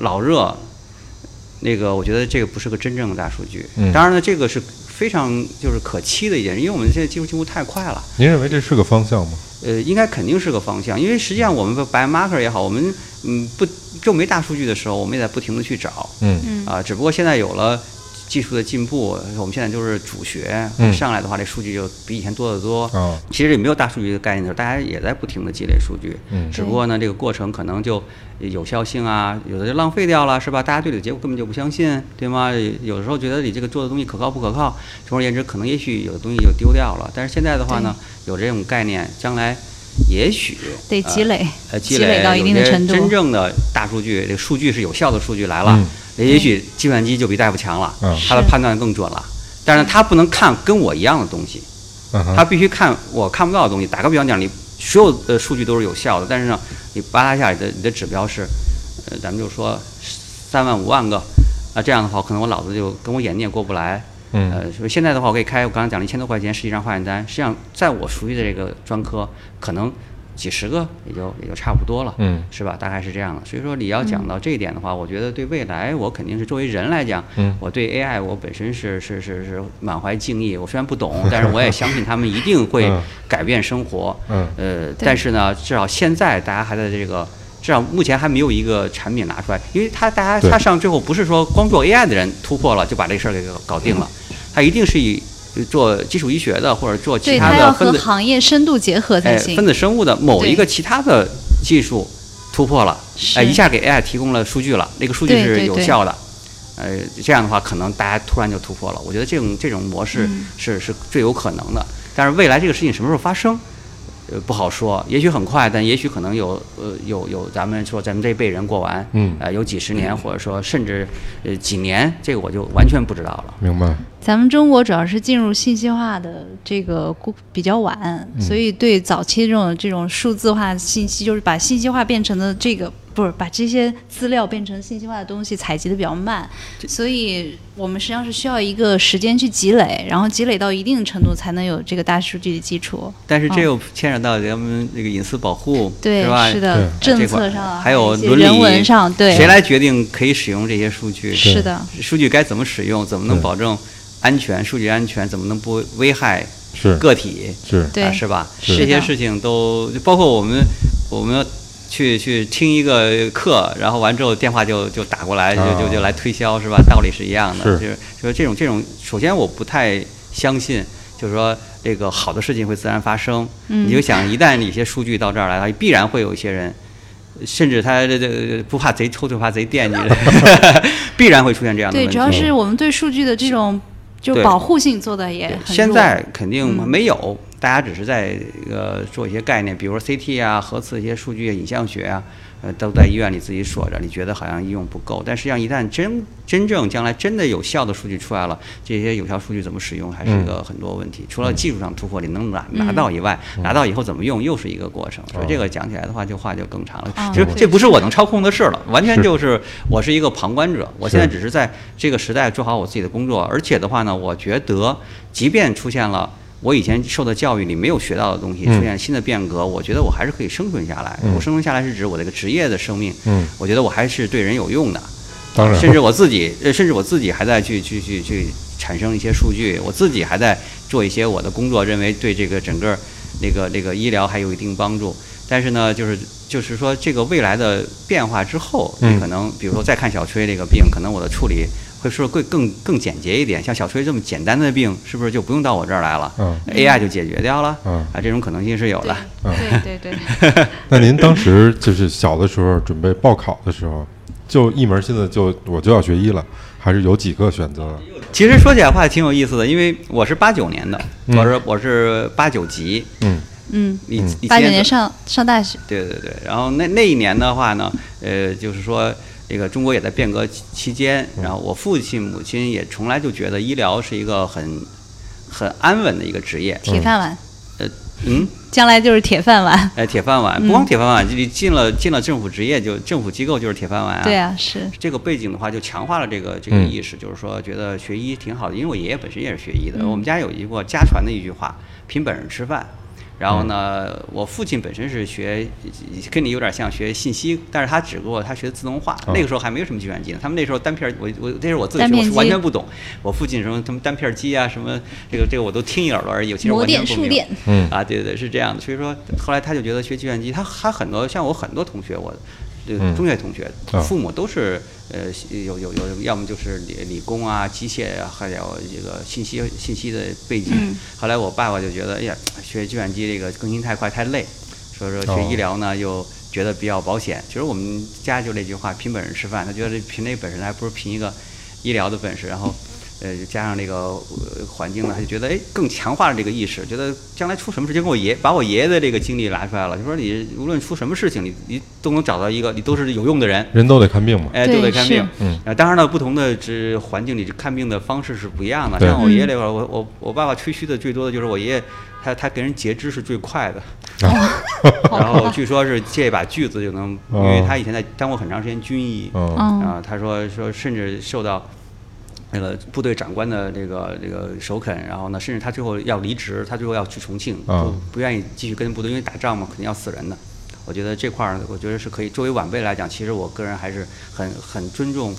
脑热，那个我觉得这个不是个真正的大数据。嗯当然呢，这个是非常就是可期的一件事，因为我们现在技术进步太快了。您认为这是个方向吗？呃，应该肯定是个方向，因为实际上我们的 biomarker 也好，我们嗯不就没大数据的时候，我们也在不停的去找嗯嗯啊，只不过现在有了技术的进步，我们现在就是主学嗯上来的话，这数据就比以前多得多。啊其实也没有大数据的概念的时候，大家也在不停的积累数据，嗯只不过呢，这个过程可能就有效性啊，有的就浪费掉了，是吧？大家对你的结果根本就不相信，对吗？有的时候觉得你这个做的东西可靠不可靠，总而言之，可能也许有的东西就丢掉了。但是现在的话呢，有这种概念，将来也许得积累呃，积积累到一定的程度真正的大数据，这个数据是有效的数据来了，嗯也许计算机就比大夫强了，嗯是它的判断更准了。但是他不能看跟我一样的东西，嗯哼它必须看我看不到的东西。打个比方讲，你所有的数据都是有效的，但是呢，你扒拉下来的你的指标是，呃，咱们就说三万五万个，啊，这样的话，可能我脑子就跟我眼睛也过不来。嗯呃，所以现在的话，我可以开我刚才讲了一千多块钱，十几张化验单，实际上在我熟悉的这个专科，可能几十个也就也就差不多了。嗯是吧？大概是这样的。所以说你要讲到这一点的话，我觉得对未来，我肯定是作为人来讲，嗯我对 AI 我本身是是是是满怀敬意。我虽然不懂，但是我也相信他们一定会嗯改变生活。嗯呃，但是呢，至少现在大家还在这个。至少目前还没有一个产品拿出来，因为它大家对它上最后不是说光做 AI 的人突破了就把这事儿给搞定了，它一定是以做基础医学的或者做其对，他的分子和行业深度结合才哎，行。分子生物的某一个其他的技术突破了，是哎，一下给 AI 提供了数据了，那个数据是有效的，呃，这样的话可能大家突然就突破了。我觉得这种这种模式嗯是是最有可能的。但是未来这个事情什么时候发生？呃，不好说，也许很快，但也许可能有呃有有咱们说咱们这一辈人过完，嗯呃，有几十年，或者说甚至呃几年，这个我就完全不知道了。明白。咱们中国主要是进入信息化的这个过比较晚，所以对早期这种这种数字化信息，就是把信息化变成的这个不是把这些资料变成信息化的东西采集的比较慢，所以我们实际上是需要一个时间去积累，然后积累到一定程度才能有这个大数据的基础。但是这哦。又牵扯到咱们那个隐私保护，对，是吧？是的，政策上还有伦理人文上，对，谁来决定可以使用这些数据？是的，数据该怎么使用？怎么能保证安全？数据？安全怎么能不危害个体？是，对啊，是吧？是这些事情都包括我们，我们去去听一个课，然后完之后电话就就打过来，就就就来推销，是吧？道理是一样的。是就是说这种这种，首先我不太相信，就是说这个好的事情会自然发生。嗯你就想，一旦一些数据到这儿来了，必然会有一些人。甚至他这这不怕贼偷，就怕贼惦记，(laughs) 必然会出现这样的对，问题。主要是我们对数据的这种就保护性做的也很。现在肯定嗯没有，大家只是在呃做一些概念，比如说 CT 啊、核磁一些数据、影像学啊，呃，都在医院里自己锁着，你觉得好像应用不够，但实际上一旦真真正将来真的有效的数据出来了，这些有效数据怎么使用还是一个很多问题。除了技术上突破你能拿拿到以外，拿到以后怎么用又是一个过程。所以这个讲起来的话，就话就更长了。哦其实这不是我能操控的事了，(laughs) 完全就是我是一个旁观者。我现在只是在这个时代做好我自己的工作，而且的话呢，我觉得即便出现了。我以前受的教育里没有学到的东西，嗯出现新的变革，我觉得我还是可以生存下来。嗯我生存下来是指我这个职业的生命，嗯，我觉得我还是对人有用的。当然，甚至我自己，呃，甚至我自己还在去去去去产生一些数据，我自己还在做一些我的工作，认为对这个整个那个那个医疗还有一定帮助。但是呢，就是就是说这个未来的变化之后，嗯你可能比如说再看小崔这个病，可能我的处理会说会更更简洁一点。像小崔这么简单的病，是不是就不用到我这儿来了、嗯 a i 就解决掉了？嗯啊，这种可能性是有的。对对对，(laughs) 那您当时就是小的时候准备报考的时候，就一门心思就我就要学医了，还是有几个选择？其实说起来话挺有意思的，因为我是八九年的，嗯我是我是八九级，嗯嗯，你嗯八九年上上大学，对对对，然后那那一年的话呢，呃，就是说这个中国也在变革期期间，然后我父亲母亲也从来就觉得医疗是一个很很安稳的一个职业，铁饭碗，呃嗯，将来就是铁饭碗。哎，铁饭碗，嗯不光铁饭碗，你进了进了政府职业就政府机构就是铁饭碗啊。对啊，是，这个背景的话，就强化了这个这个嗯意识，就是说觉得学医挺好的，因为我爷爷本身也是学医的。嗯我们家有一个家传的一句话：凭本事吃饭。然后呢，我父亲本身是学，跟你有点像学信息，但是他只不过他学自动化，哦那个时候还没有什么计算机呢。他们那时候单片儿，我我那时候我自己学我是完全不懂。我父亲什么什么单片机啊，什么这个这个我都听一耳朵而已，其实模完全不明啊，对对对，是这样的。所以说后来他就觉得学计算机，他他很多像我很多同学，我这中学同学，啊父母都是呃有有有，要么就是理理工啊、机械啊，还有这个信息信息的背景。嗯后来我爸爸就觉得，哎呀，学计算机这个更新太快太累，所以说哦学医疗呢又觉得比较保险。其实我们家就那句话，凭本事吃饭。他觉得凭那本事还不如凭一个医疗的本事，然后。呃，加上这个呃环境呢，他就觉得哎，更强化了这个意识，觉得将来出什么事情，跟我爷把我爷爷的这个经历拿出来了，就说你无论出什么事情，你你都能找到一个你都是有用的人，人都得看病嘛。哎，都得看病。嗯啊，当然了，不同的这环境里看病的方式是不一样的。像我爷爷嗯那会儿，我我我爸爸吹嘘的最多的就是我爷爷，他他给人截肢是最快的，(laughs) 然后据说是借一把锯子就能，因为哦他以前在当过很长时间军医，嗯嗯，啊，他说说甚至受到那个部队长官的这个这个首肯，然后呢，甚至他最后要离职，他最后要去重庆，啊不不愿意继续跟部队，因为打仗嘛，肯定要死人的。我觉得这块儿，我觉得是可以作为晚辈来讲，其实我个人还是很很尊重，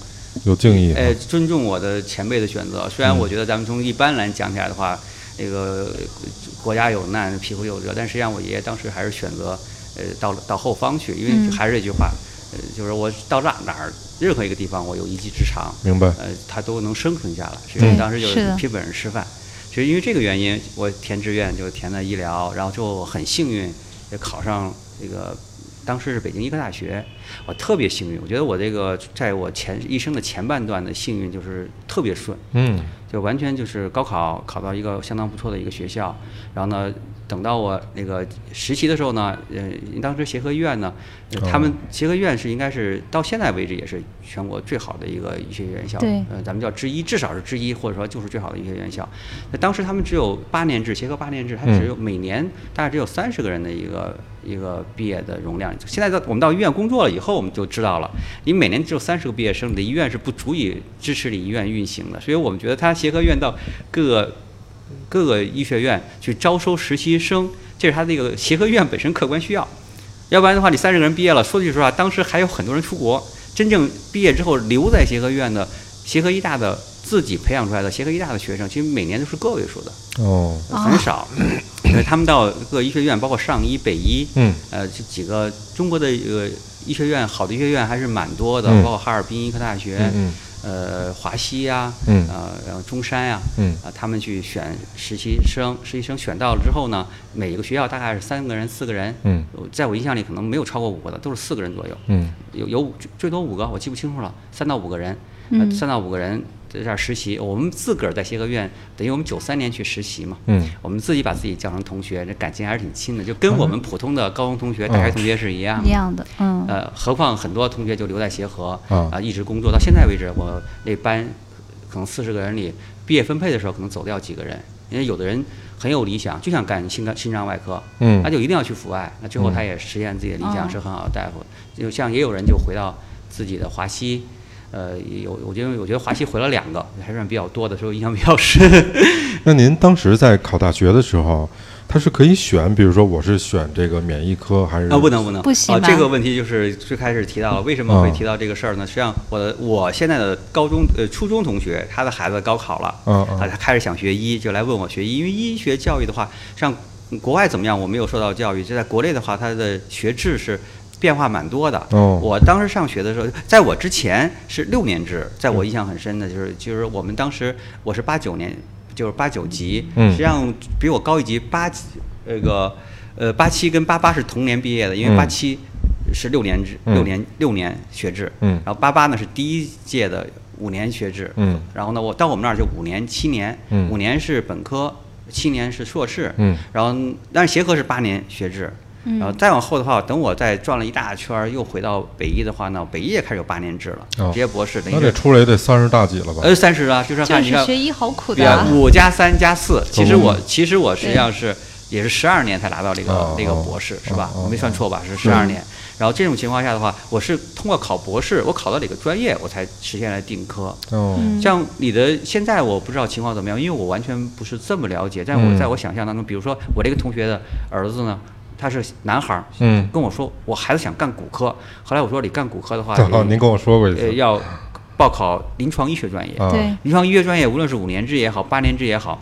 有敬意。哎，尊重我的前辈的选择。虽然嗯我觉得咱们从一般来讲起来的话，那个国家有难，匹夫有责，但实际上我爷爷当时还是选择呃到到后方去，因为嗯还是这句话，呃，就是我到哪哪儿任何一个地方，我有一技之长，明白。呃，他都能生存下来。所以对当时就是的凭本事吃饭。所以因为这个原因，我填志愿就填了医疗，然后就很幸运也考上这个当时是北京医科大学，我特别幸运，我觉得我这个在我前一生的前半段的幸运就是特别顺，嗯就完全就是高考考到一个相当不错的一个学校，然后呢，等到我那个实习的时候呢，呃，当时协和医院呢，呃他们协和医院是应该是到现在为止也是全国最好的一个医学院校，对呃，咱们叫之一，至少是之一，或者说就是最好的医学院校。那当时他们只有八年制，协和八年制，它只有每年大概只有三十个人的一个一个毕业的容量。现在到我们到医院工作了以后，我们就知道了，你每年只有三十个毕业生，你的医院是不足以支持你医院运行的。所以我们觉得他协和院到各个各个医学院去招收实习生，这是他这个协和医院本身客观需要。要不然的话，你三十个人毕业了，说句实话，当时还有很多人出国，真正毕业之后留在协和医院的协和医大的自己培养出来的协和医大的学生，其实每年都是个位数的，哦很少。因为他们到各医学院，包括上医、北医，嗯呃，这几个中国的呃医学院，好的医学院还是蛮多的，嗯包括哈尔滨医科大学，嗯呃，华西呀、嗯呃，然后中山呀、嗯啊，他们去选实习生，实习生选到了之后呢，每一个学校大概是三个人、四个人，嗯呃在我印象里可能没有超过五个的，都是四个人左右，嗯。有有五最多五个，我记不清楚了，三到五个人，呃，嗯三到五个人在这儿实习。我们自个儿在协和院，等于我们九三年去实习嘛，嗯我们自己把自己叫成同学，这感情还是挺亲的，就跟我们普通的高中同学、大学同学是一样。一样的，嗯，呃，何况很多同学就留在协和啊一直工作到现在为止。我那班可能四十个人里，毕业分配的时候可能走掉几个人，因为有的人很有理想，就想干心肝心脏外科，嗯那就一定要去阜外。那最后嗯他也实现自己的理想，哦是很好的大夫。就像也有人就回到自己的华西。呃，有我觉得我觉得华西回了两个，还算比较多的，所以我印象比较深。(laughs) 那您当时在考大学的时候，他是可以选，比如说我是选这个免疫科还是啊，不能不能，啊，不行啊这个问题就是最开始提到了，为什么会嗯提到这个事儿呢？实际上，我的我现在的高中呃初中同学，他的孩子高考了，嗯啊，他开始想学医，就来问我学医，因为医学教育的话，像国外怎么样，我没有受到教育，就在国内的话，它的学制是。变化蛮多的。哦。我当时上学的时候，在我之前是六年制，在我印象很深的就是，就是我们当时我是八九年，就是八九级，嗯。实际上比我高一级八级，那个呃八七跟八八是同年毕业的，因为嗯。八七是六年制，嗯。六年六年学制，嗯。然后八八呢是第一届的五年学制，嗯。然后呢我到我们那儿就五年七年，嗯。五年是本科，七年是硕士，嗯。然后但是协和是八年学制。嗯然后再往后的话，等我再转了一大圈儿，又回到北医的话呢，北医也开始有八年制了，哦直接博士，等于那这出来也得三十大几了吧？呃三十啊，就是就看你看学医好苦对啊，的啊，五加三加四，其实哦我其实我实际上是也是十二年才拿到这个哦那个哦博士，是吧？哦我没算错吧？是十二年。然后这种情况下的话，我是通过考博士，我考到哪个专业，我才实现了定科。哦，嗯像你的现在我不知道情况怎么样，因为我完全不是这么了解。但我嗯在我想象当中，比如说我这个同学的儿子呢，他是男孩儿，嗯，跟我说我孩子想干骨科。后来我说你干骨科的话，哦，你您跟我说过一次，呃要报考临床医学专业。啊，对，临床医学专业，无论是五年制也好，八年制也好，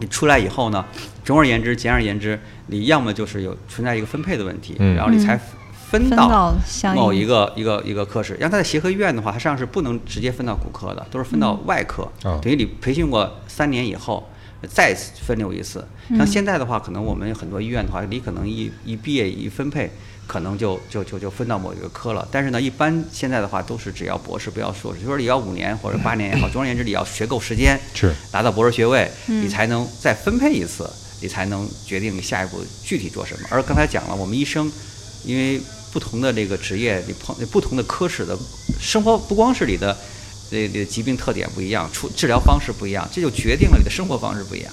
你出来以后呢，总而言之，简而言之，你要么就是有存在一个分配的问题，嗯然后你才嗯分到某一个一个一个科室。像他在协和医院的话，他实际上是不能直接分到骨科的，都是分到外科，啊等于你培训过三年以后。再分流一次，像现在的话，可能我们很多医院的话，你可能一一毕业一分配，可能就就就就分到某一个科了。但是呢，一般现在的话都是只要博士不要硕士，就说你要五年或者八年也好，总而言之你要学够时间，是，拿到博士学位，嗯你才能再分配一次，你才能决定下一步具体做什么。而刚才讲了，我们医生因为不同的这个职业，你碰不同的科室的生活，不光是你的这这疾病特点不一样，处治疗方式不一样，这就决定了你的生活方式不一样。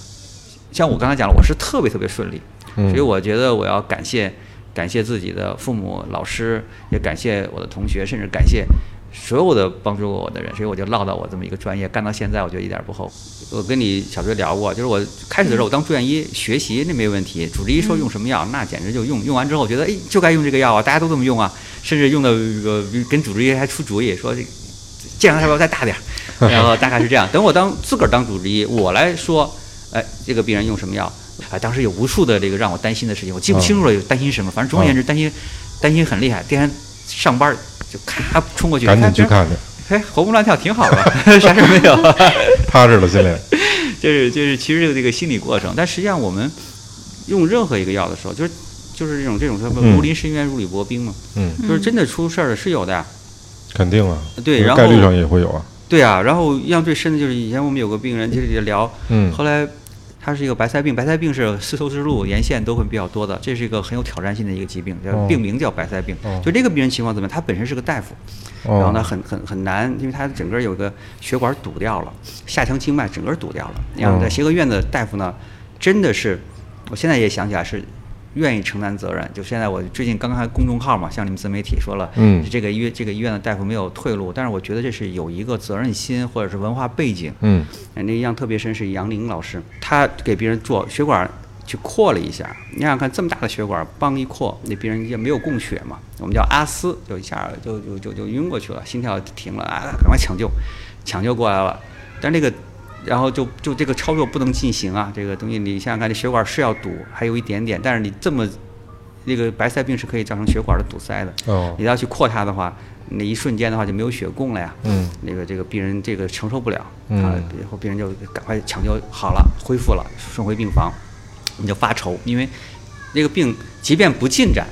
像我刚才讲了，我是特别特别顺利，嗯所以我觉得我要感谢感谢自己的父母、老师，也感谢我的同学，甚至感谢所有的帮助过我的人，所以我就落到我这么一个专业，干到现在，我觉得一点儿不后悔。我跟你小学聊过，就是我开始的时候，我当住院医学习那没问题，主治医说用什么药，那简直就用，用完之后觉得哎就该用这个药啊，大家都这么用啊，甚至用的这个跟主治医还出主意说这健康要不要再大点儿，(laughs) 然后大概是这样。等我当自个儿当主治医，我来说，哎，这个病人用什么药？啊，当时有无数的这个让我担心的事情，我记不清楚了，有担心什么，反正总而言之担心，担心很厉害。第二天上班就咔冲过去，赶紧去看去，哎，活蹦乱跳挺好的，(laughs) 啥事儿没有。(laughs) 踏实了心里，就是就是，其实这个这个心理过程，但实际上我们用任何一个药的时候，就是就是这种这种什么嗯如临深渊如履薄冰嘛，嗯，就是真的出事儿了是有的呀。肯定啊，对然后概率上也会有啊。对啊，然后印象最深的就是以前我们有个病人就是也聊，嗯后来他是一个白塞病，白塞病是丝绸之路沿线都会比较多的，这是一个很有挑战性的一个疾病，叫哦病名叫白塞病。哦就这个病人情况怎么样？他本身是个大夫，哦，然后呢很很很难，因为他整个有个血管堵掉了，下腔静脉整个堵掉了。然后在哦协和医院的大夫呢，真的是，我现在也想起来是。愿意承担责任，就现在我最近刚刚开公众号嘛，向你们自媒体说了，嗯这个医院这个医院的大夫没有退路，但是我觉得这是有一个责任心或者是文化背景，嗯。那印象特别深是杨林老师，他给别人做血管去扩了一下，你想想看，这么大的血管，帮一扩，那病人也没有供血嘛，我们叫阿斯，就一下就就就就晕过去了，心跳停了啊，赶快抢救，抢救过来了，但这个。然后就就这个操作不能进行啊，这个东西你想想看，这血管是要堵，还有一点点，但是你这么，那个白塞病是可以造成血管的堵塞的。哦你要去扩它的话，那一瞬间的话就没有血供了呀。嗯那个这个病人这个承受不了，嗯啊，然后病人就赶快抢救好了，恢复了，送回病房，你就发愁，因为那个病即便不进展，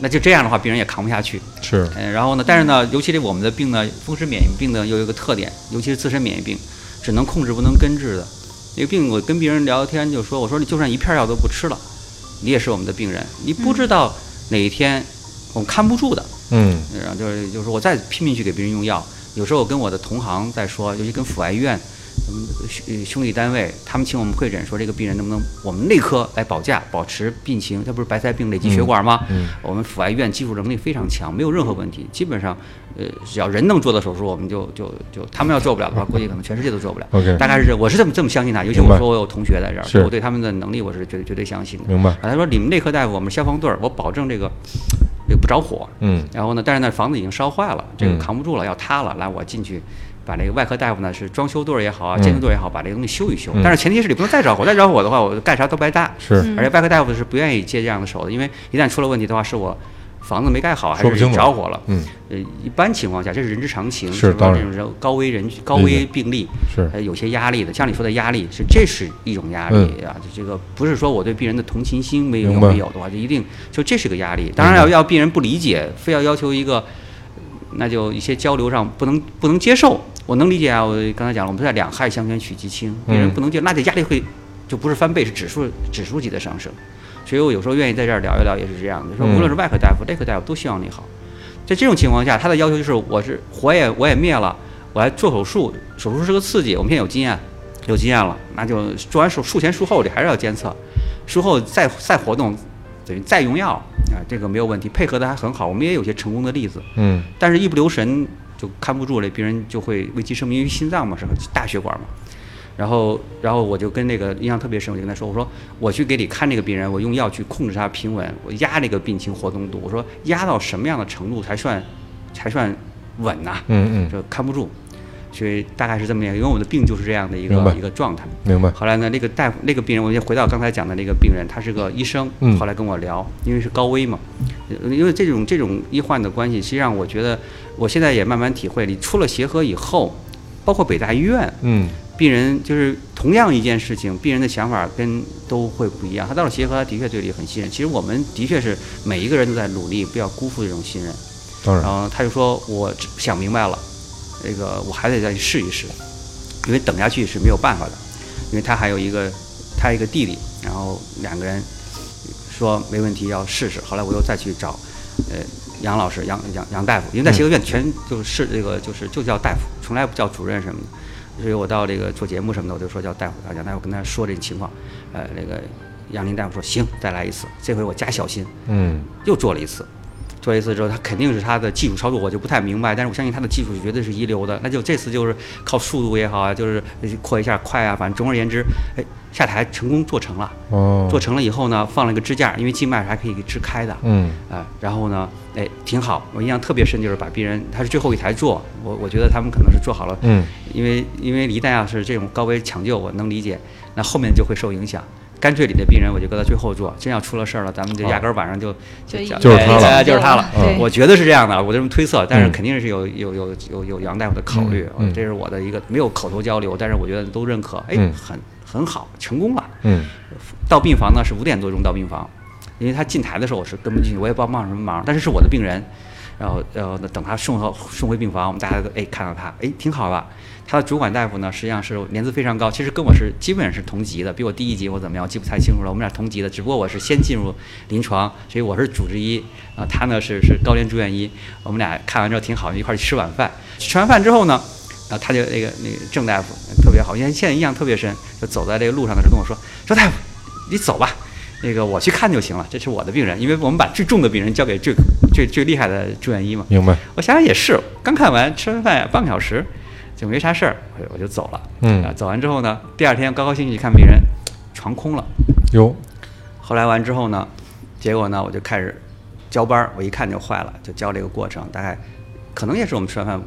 那就这样的话，病人也扛不下去。是嗯，然后呢，但是呢，尤其是我们的病呢，风湿免疫病呢，又有一个特点，尤其是自身免疫病，只能控制不能根治的。那个病我跟病人聊天就说，我说你就算一片药都不吃了，你也是我们的病人，你不知道哪一天我们看不住的。嗯然后就是就是我再拼命去给别人用药，有时候我跟我的同行在说，尤其跟阜外医院，嗯兄兄弟单位，他们请我们会诊说这个病人能不能我们内科来保驾，保持病情，他不是白塞病累积血管吗？嗯我们阜外医院技术能力非常强，没有任何问题，基本上，呃，只要人能做的手术，我们就就就他们要做不了的话，(laughs) 估计可能全世界都做不了。OK 大概是这，我是这么这么相信他，尤其我说我有同学在这儿，我对他们的能力我是绝对绝对相信的。明白啊，他说你们内科大夫，我们消防队儿，我保证这个这个不着火。嗯然后呢，但是那房子已经烧坏了，这个嗯扛不住了，要塌了。来，我进去把那个外科大夫呢是装修队儿也好啊，嗯建筑队儿也好，把这个东西修一修。嗯但是前提是你不能再着火，再着火的话，我干啥都白搭。是嗯而且外科大夫是不愿意接这样的手的，因为一旦出了问题的话，是我房子没盖好，还是着火了。嗯呃，一般情况下，这是人之常情，是当然吧这种人高危人高危病例，是呃，有些压力的，像你说的压力是，这是一种压力嗯啊。这个不是说我对病人的同情心没有没有的话，就一定就这是个压力。当然要要病人不理解，非要要求一个，那就一些交流上不能不能接受。我能理解啊，我刚才讲了，我们在两害相权取其轻，病人嗯不能接，那这压力会就不是翻倍，是指数指数级的上升。所以我有时候愿意在这儿聊一聊，也是这样的。说嗯无论是外科大夫、内科大夫，都希望你好。在这种情况下，他的要求就是，我是火也我也灭了，我还做手术，手术是个刺激，我们现在有经验，有经验了，那就做完手术前术后这还是要监测，术后再再活动，等于再用药啊，这个没有问题，配合的还很好，我们也有些成功的例子，嗯但是一不留神就看不住了，病人就会危及生命，因为心脏嘛是个大血管嘛。然后，然后我就跟那个印象特别深，我就跟他说：“我说我去给你看那个病人，我用药去控制他平稳，我压那个病情活动度，我说压到什么样的程度才算才算稳呐、嗯嗯，就看不住。所以大概是这么样，因为我的病就是这样的一个一个状态。明白。后来呢，那个大夫那个病人，我就回到刚才讲的那个病人，他是个医生，嗯后来跟我聊，因为是高危嘛，呃因为这种这种医患的关系，实际上我觉得我现在也慢慢体会，你出了协和以后，包括北大医院，嗯病人就是同样一件事情，病人的想法跟都会不一样。他到了协和，他的确对你很信任。其实我们的确是每一个人都在努力，不要辜负这种信任。当然，然后他就说：“我想明白了，这个我还得再去试一试，因为等下去是没有办法的。因为他还有一个他一个弟弟，然后两个人说没问题要试试。后来我又再去找呃杨老师杨杨杨大夫，因为在协和院全就是这个就是就叫大夫，从来不叫主任什么的。所以我到这个做节目什么的，我就说叫大夫。啊，杨大夫跟他说这个情况，呃，那个杨林大夫说行，再来一次，这回我加小心。嗯又做了一次，做了一次之后，他肯定是他的技术操作，我就不太明白，但是我相信他的技术绝对是一流的。那就这次就是靠速度也好啊，就是扩一下快啊，反正总而言之，哎，下台成功做成了。哦，做成了以后呢，放了一个支架，因为静脉是还可以给支开的。嗯啊，然后呢，哎，挺好。我印象特别深，就是把病人，他是最后一台做，我我觉得他们可能是做好了，嗯因为因为一旦要是这种高危抢救，我能理解，那后面就会受影响。干脆里的病人我就搁到最后做，真要出了事儿了，咱们就压根儿晚上就就就就是他了哎就是他了。对我觉得是这样的，我这么推测，但是嗯肯定是有有有有有杨大夫的考虑，这是我的一个没有口头交流，但是我觉得都认可，哎嗯，很很好，成功了。嗯到病房呢是五点多钟到病房，因为他进台的时候我是跟不进去，我也不知道帮什么忙，但是是我的病人，然后然后呢等他送到送回病房，我们大家都哎看到他哎挺好吧。他的主管大夫呢，实际上是年资非常高，其实跟我是基本上是同级的，比我低一级或怎么样，我记不太清楚了。我们俩同级的，只不过我是先进入临床，所以我是主治医啊，他呢是是高联住院医。我们俩看完之后挺好，一块儿去吃晚饭。吃完饭之后呢，啊，他就那个那个郑大夫特别好，因为现在印象特别深，就走在这个路上的时候跟我说：“说大夫，你走吧，那个我去看就行了，这是我的病人，因为我们把最重的病人交给最最最厉害的住院医嘛。”明白。我想想也是，刚看完吃完饭半个小时。就没啥事儿，我我就走了。嗯啊，走完之后呢，第二天高高兴兴去看病人，床空了。哟，后来完之后呢，结果呢，我就开始交班儿，我一看就坏了，就交这个过程。大概可能也是我们吃完饭是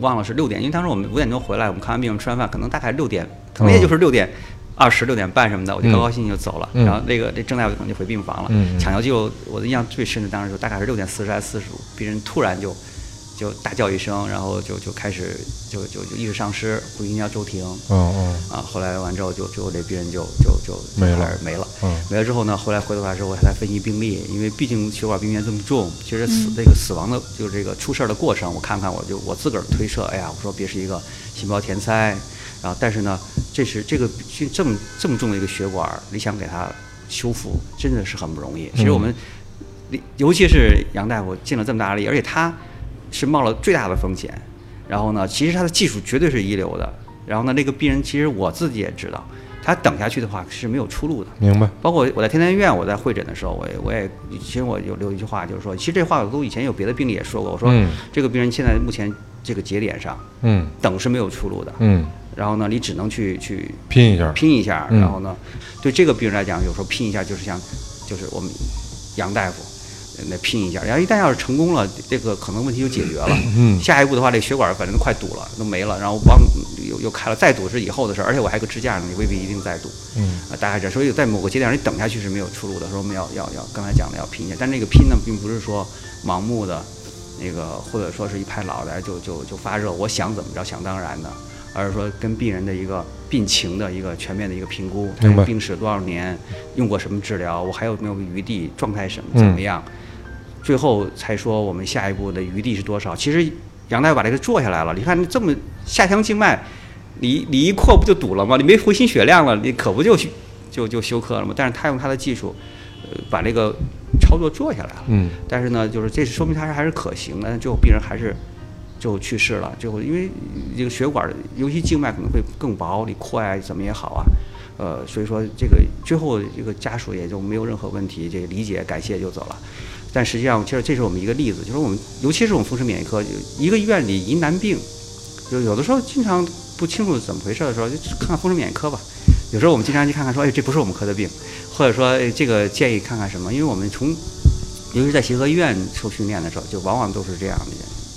忘了是六点，因为当时我们五点钟回来，我们看完病人吃完饭，可能大概六点，可能也就是六点二十六点半什么的，我就高高兴兴就走了。嗯然后那个这郑大夫可能就回病房了。抢救记录我的印象最深的当时就大概是六点四十还是四十五，病人突然就。就大叫一声，然后就就开始就就就意识丧失，呼吸要骤停，哦哦，啊，后来完之后就就这病人就就就没了没了，嗯。没了之后呢，后来回头来之后我还在分析病例，因为毕竟血管病变这么重，其实死这个死亡的就是这个出事儿的过程，我看看我就我自个儿推测，哎呀，我说别是一个心包填塞，然后但是呢，这是这个这么这么重的一个血管，你想给它修复，真的是很不容易。其实我们，尤其是杨大夫尽了这么大的力，而且他是冒了最大的风险。然后呢，其实他的技术绝对是一流的。然后呢，那个病人其实我自己也知道，他等下去的话是没有出路的。明白。包括我在天坛医院，我在会诊的时候，我也我也其实我有留一句话，就是说，其实这话我都以前有别的病例也说过，我说、嗯这个病人现在目前这个节点上嗯等是没有出路的。嗯，然后呢，你只能去去拼一下。拼一下，嗯然后呢，对这个病人来讲，有时候拼一下就是像，就是我们杨大夫，呃那拼一下，然后一旦要是成功了，这个可能问题就解决了。嗯下一步的话，这血管反正都快堵了，都没了，然后帮又又开了，再堵是以后的事儿，而且我还有个支架呢，你未必一定再堵。嗯啊，大概这样，所以在某个节点上，你等下去是没有出路的。说我们要要要，刚才讲的要拼一下，但这个拼呢，并不是说盲目的，那个或者说是一拍脑袋就就就发热，我想怎么着想当然的，而是说跟病人的一个病情的一个全面的一个评估，他病史多少年，用过什么治疗，我还有没有余地，状态什么嗯怎么样，最后才说我们下一步的余地是多少。其实杨大夫把这个做下来了，你看这么下腔静脉，你你一扩不就堵了吗？你没回心血量了，你可不就就就休克了吗？但是他用他的技术，呃，把这个操作做下来了。嗯但是呢，就是这是说明他是还是可行的，但最后病人还是就去世了。最后因为这个血管，尤其静脉可能会更薄，你扩呀怎么也好啊，呃，所以说这个最后这个家属也就没有任何问题，这个理解感谢就走了。但实际上，其实这是我们一个例子，就是我们尤其是我们风湿免疫科一个医院里疑难病，就有的时候经常不清楚怎么回事的时候，就看看风湿免疫科吧。有时候我们经常去看看，说，哎，这不是我们科的病，或者说，哎，这个建议看看什么？因为我们从，尤其在协和医院受训练的时候，就往往都是这样的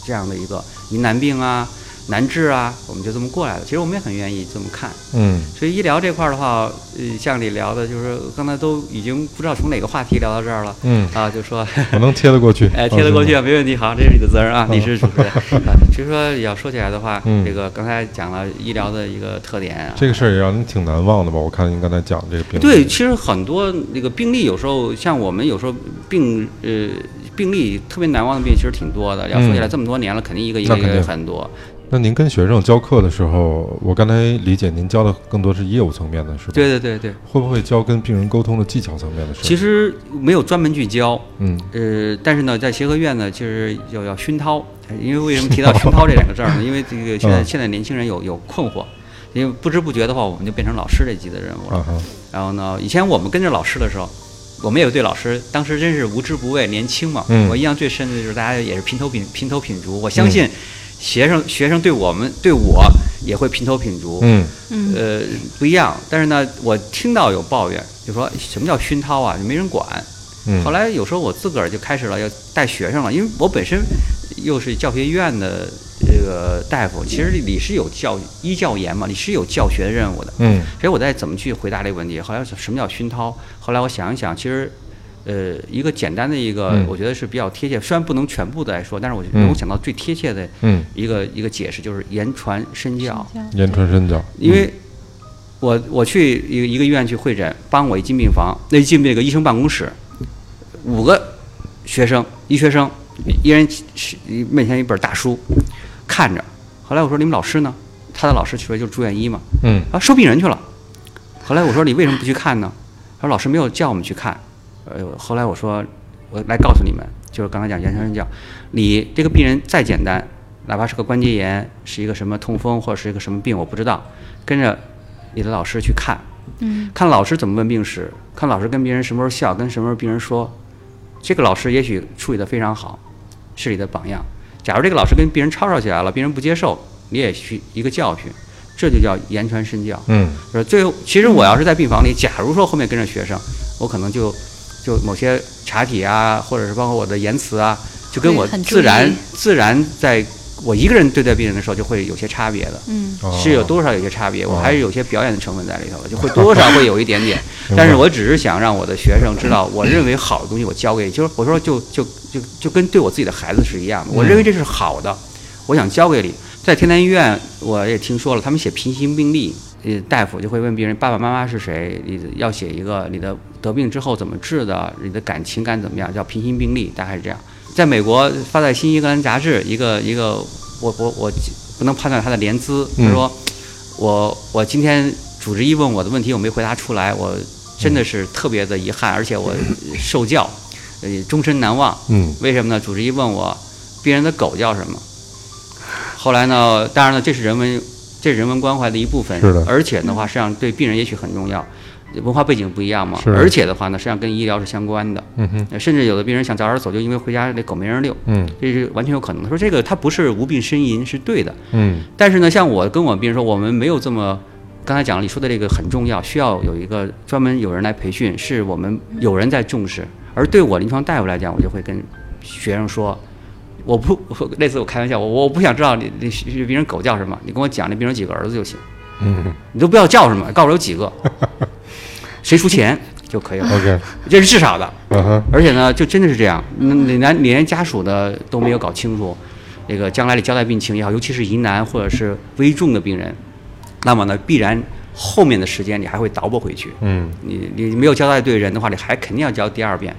这样的一个疑难病啊、难治啊，我们就这么过来了。其实我们也很愿意这么看。嗯所以医疗这块儿的话，呃，像你聊的，就是刚才都已经不知道从哪个话题聊到这儿了。嗯，啊，就说，我能贴得过去。(laughs) 哎，贴得过去啊，没问题。好，这是你的责任啊，嗯你是主持人。(laughs) 啊，其实说要说起来的话，嗯这个刚才讲了医疗的一个特点啊。这个事儿也让您挺难忘的吧？我看您刚才讲这个病例。对，其实很多那个病例，有时候像我们有时候病呃病例特别难忘的病，其实挺多的。要说起来，嗯这么多年了，肯定一个一个一个那肯定很多。那您跟学生教课的时候，我刚才理解您教的更多是业务层面的，是吧？对对对对，会不会教跟病人沟通的技巧层面的事？其，实没有专门去教，嗯呃，但是呢，在协和院呢，就是要要熏陶。因为 (laughs) 为什么提到熏陶这两个字儿呢？因为这个现在嗯现在年轻人有有困惑，因为不知不觉的话，我们就变成老师这级的人物了。然后呢，以前我们跟着老师的时候，我们也有对老师当时真是无知不畏，年轻嘛。嗯我印象最深的就是大家也是平头品平头品足。我相信学生、学生对我们对我也会评头品足。嗯嗯呃，不一样。但是呢，我听到有抱怨，就说什么叫熏陶啊？就没人管。嗯，后来有时候我自个儿就开始了要带学生了，因为我本身又是教学医院的这个大夫，其实你是有教医教研嘛，你是有教学任务的。嗯所以我在怎么去回答这个问题？好像什么叫熏陶？后来我想一想，其实，呃，一个简单的一个，嗯我觉得是比较贴切。虽然不能全部的来说，但是我嗯能够想到最贴切的嗯，一个一个解释，就是言传身教。言传身教，因为我我去一个一个医院去会诊，帮我一进病房，那一进那个医生办公室，五个学生，医学生，一人面前一本大书，看着。后来我说你们老师呢？他的老师去了就是住院医嘛，嗯啊收病人去了。后来我说你为什么不去看呢？他说老师没有叫我们去看。呃，后来我说我来告诉你们，就是刚才讲言传身教，你这个病人再简单，哪怕是个关节炎，是一个什么痛风或者是一个什么病，我不知道，跟着你的老师去看，嗯，看老师怎么问病史，看老师跟病人什么时候笑，跟什么时候病人说，这个老师也许处理得非常好，是你的榜样。假如这个老师跟病人吵吵起来了，病人不接受，你也去一个教训，这就叫言传身教。嗯就是最后，其实我要是在病房里，假如说后面跟着学生，我可能就就某些查体啊，或者是包括我的言辞啊，就跟我自然自然在我一个人对待病人的时候，就会有些差别的。嗯。哦是有多少有些差别，我哦还是有些表演的成分在里头的，就会多少会有一点点。(laughs) 但是我只是想让我的学生知道，我认为好的东西我教给，就是我说就就就就跟对我自己的孩子是一样的，我认为这是好的，我想教给你。在天坛医院，我也听说了，他们写平行病历，呃，大夫就会问病人爸爸妈妈是谁，你要写一个你的得病之后怎么治的，你的感情感怎么样，叫平行病例，大概是这样。在美国发在《新英格兰杂志》，一个一个，我我我不能判断他的年资，他嗯说。我我今天主治医问我的问题，我没回答出来，我真的是特别的遗憾，而且我受教，呃，终身难忘。嗯为什么呢？主治医问我，病人的狗叫什么？后来呢，当然了，这是人文，这是人文关怀的一部分。是的而且的话，实际上对病人也许很重要，文化背景不一样嘛。是而且的话呢，实际上跟医疗是相关的。嗯哼呃甚至有的病人想早点走，就因为回家那狗没人遛，嗯这是完全有可能的。说这个他不是无病呻吟，是对的。嗯但是呢，像我跟我病人说，我们没有这么，刚才讲了，你说的这个很重要，需要有一个专门有人来培训，是我们有人在重视。而对我临床大夫来讲，我就会跟学生说，我不我 (laughs) 类似我开玩笑，我我不想知道你你你病人狗叫什么，你跟我讲那病人几个儿子就行，嗯你都不要叫什么，告诉我有几个，(laughs) 谁出钱就可以了，，OK，(laughs) 这是至少的。嗯哼，而且呢，就真的是这样，那你连你连家属的都没有搞清楚，那个将来你交代病情也好，尤其是疑难或者是危重的病人，那么呢，必然后面的时间你还会倒拨回去。嗯你你没有交代对人的话，你还肯定要交第二遍，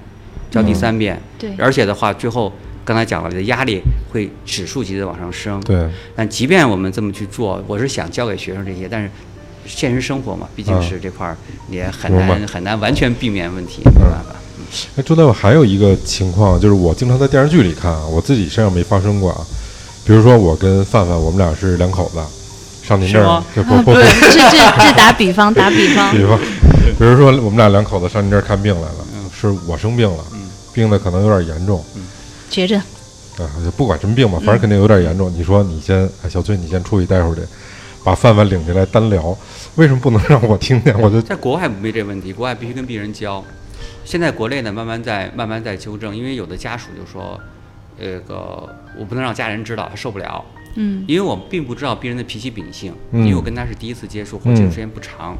交第三遍。对而且的话，最后刚才讲了，你的压力会指数级的往上升。对，但即便我们这么去做，我是想教给学生这些，但是现实生活嘛，毕竟嗯是这块儿也很难很难完全避免问题，没办法。哎，周大夫还有一个情况，就是我经常在电视剧里看啊，我自己身上没发生过啊。比如说我跟范范，我们俩是两口子，上您 (laughs) 这儿这这这打比方，打比方，比方，比如说我们俩两口子上您这儿看病来了，是我生病了，病的可能有点严重，觉着啊，就不管什么病吧，反正肯定有点严重。你说你先，哎，小崔，你先出去待会儿去，把范范领进来单聊，为什么不能让我听见？我就在国外没这问题，国外必须跟病人交。现在国内呢，慢慢在慢慢在纠正，因为有的家属就说，这个我不能让家人知道，他受不了，嗯因为我并不知道病人的脾气秉性，嗯因为我跟他是第一次接触，或接触时间不长，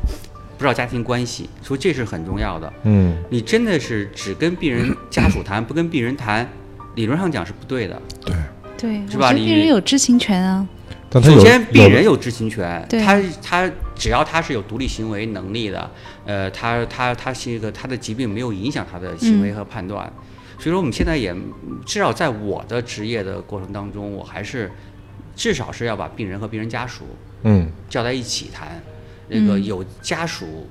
不知道家庭关系，所以这是很重要的。嗯你真的是只跟病人 (clears throat) 家属谈，不跟病人谈，理论上讲是不对的。对，对，是吧？病人有知情权啊，但他首先，病人有知情权，他他只要他是有独立行为能力的，呃，他他他是一个他的疾病没有影响他的行为和判断，所以说我们现在也至少在我的职业的过程当中，我还是至少是要把病人和病人家属嗯。叫在一起谈，这个嗯。有家属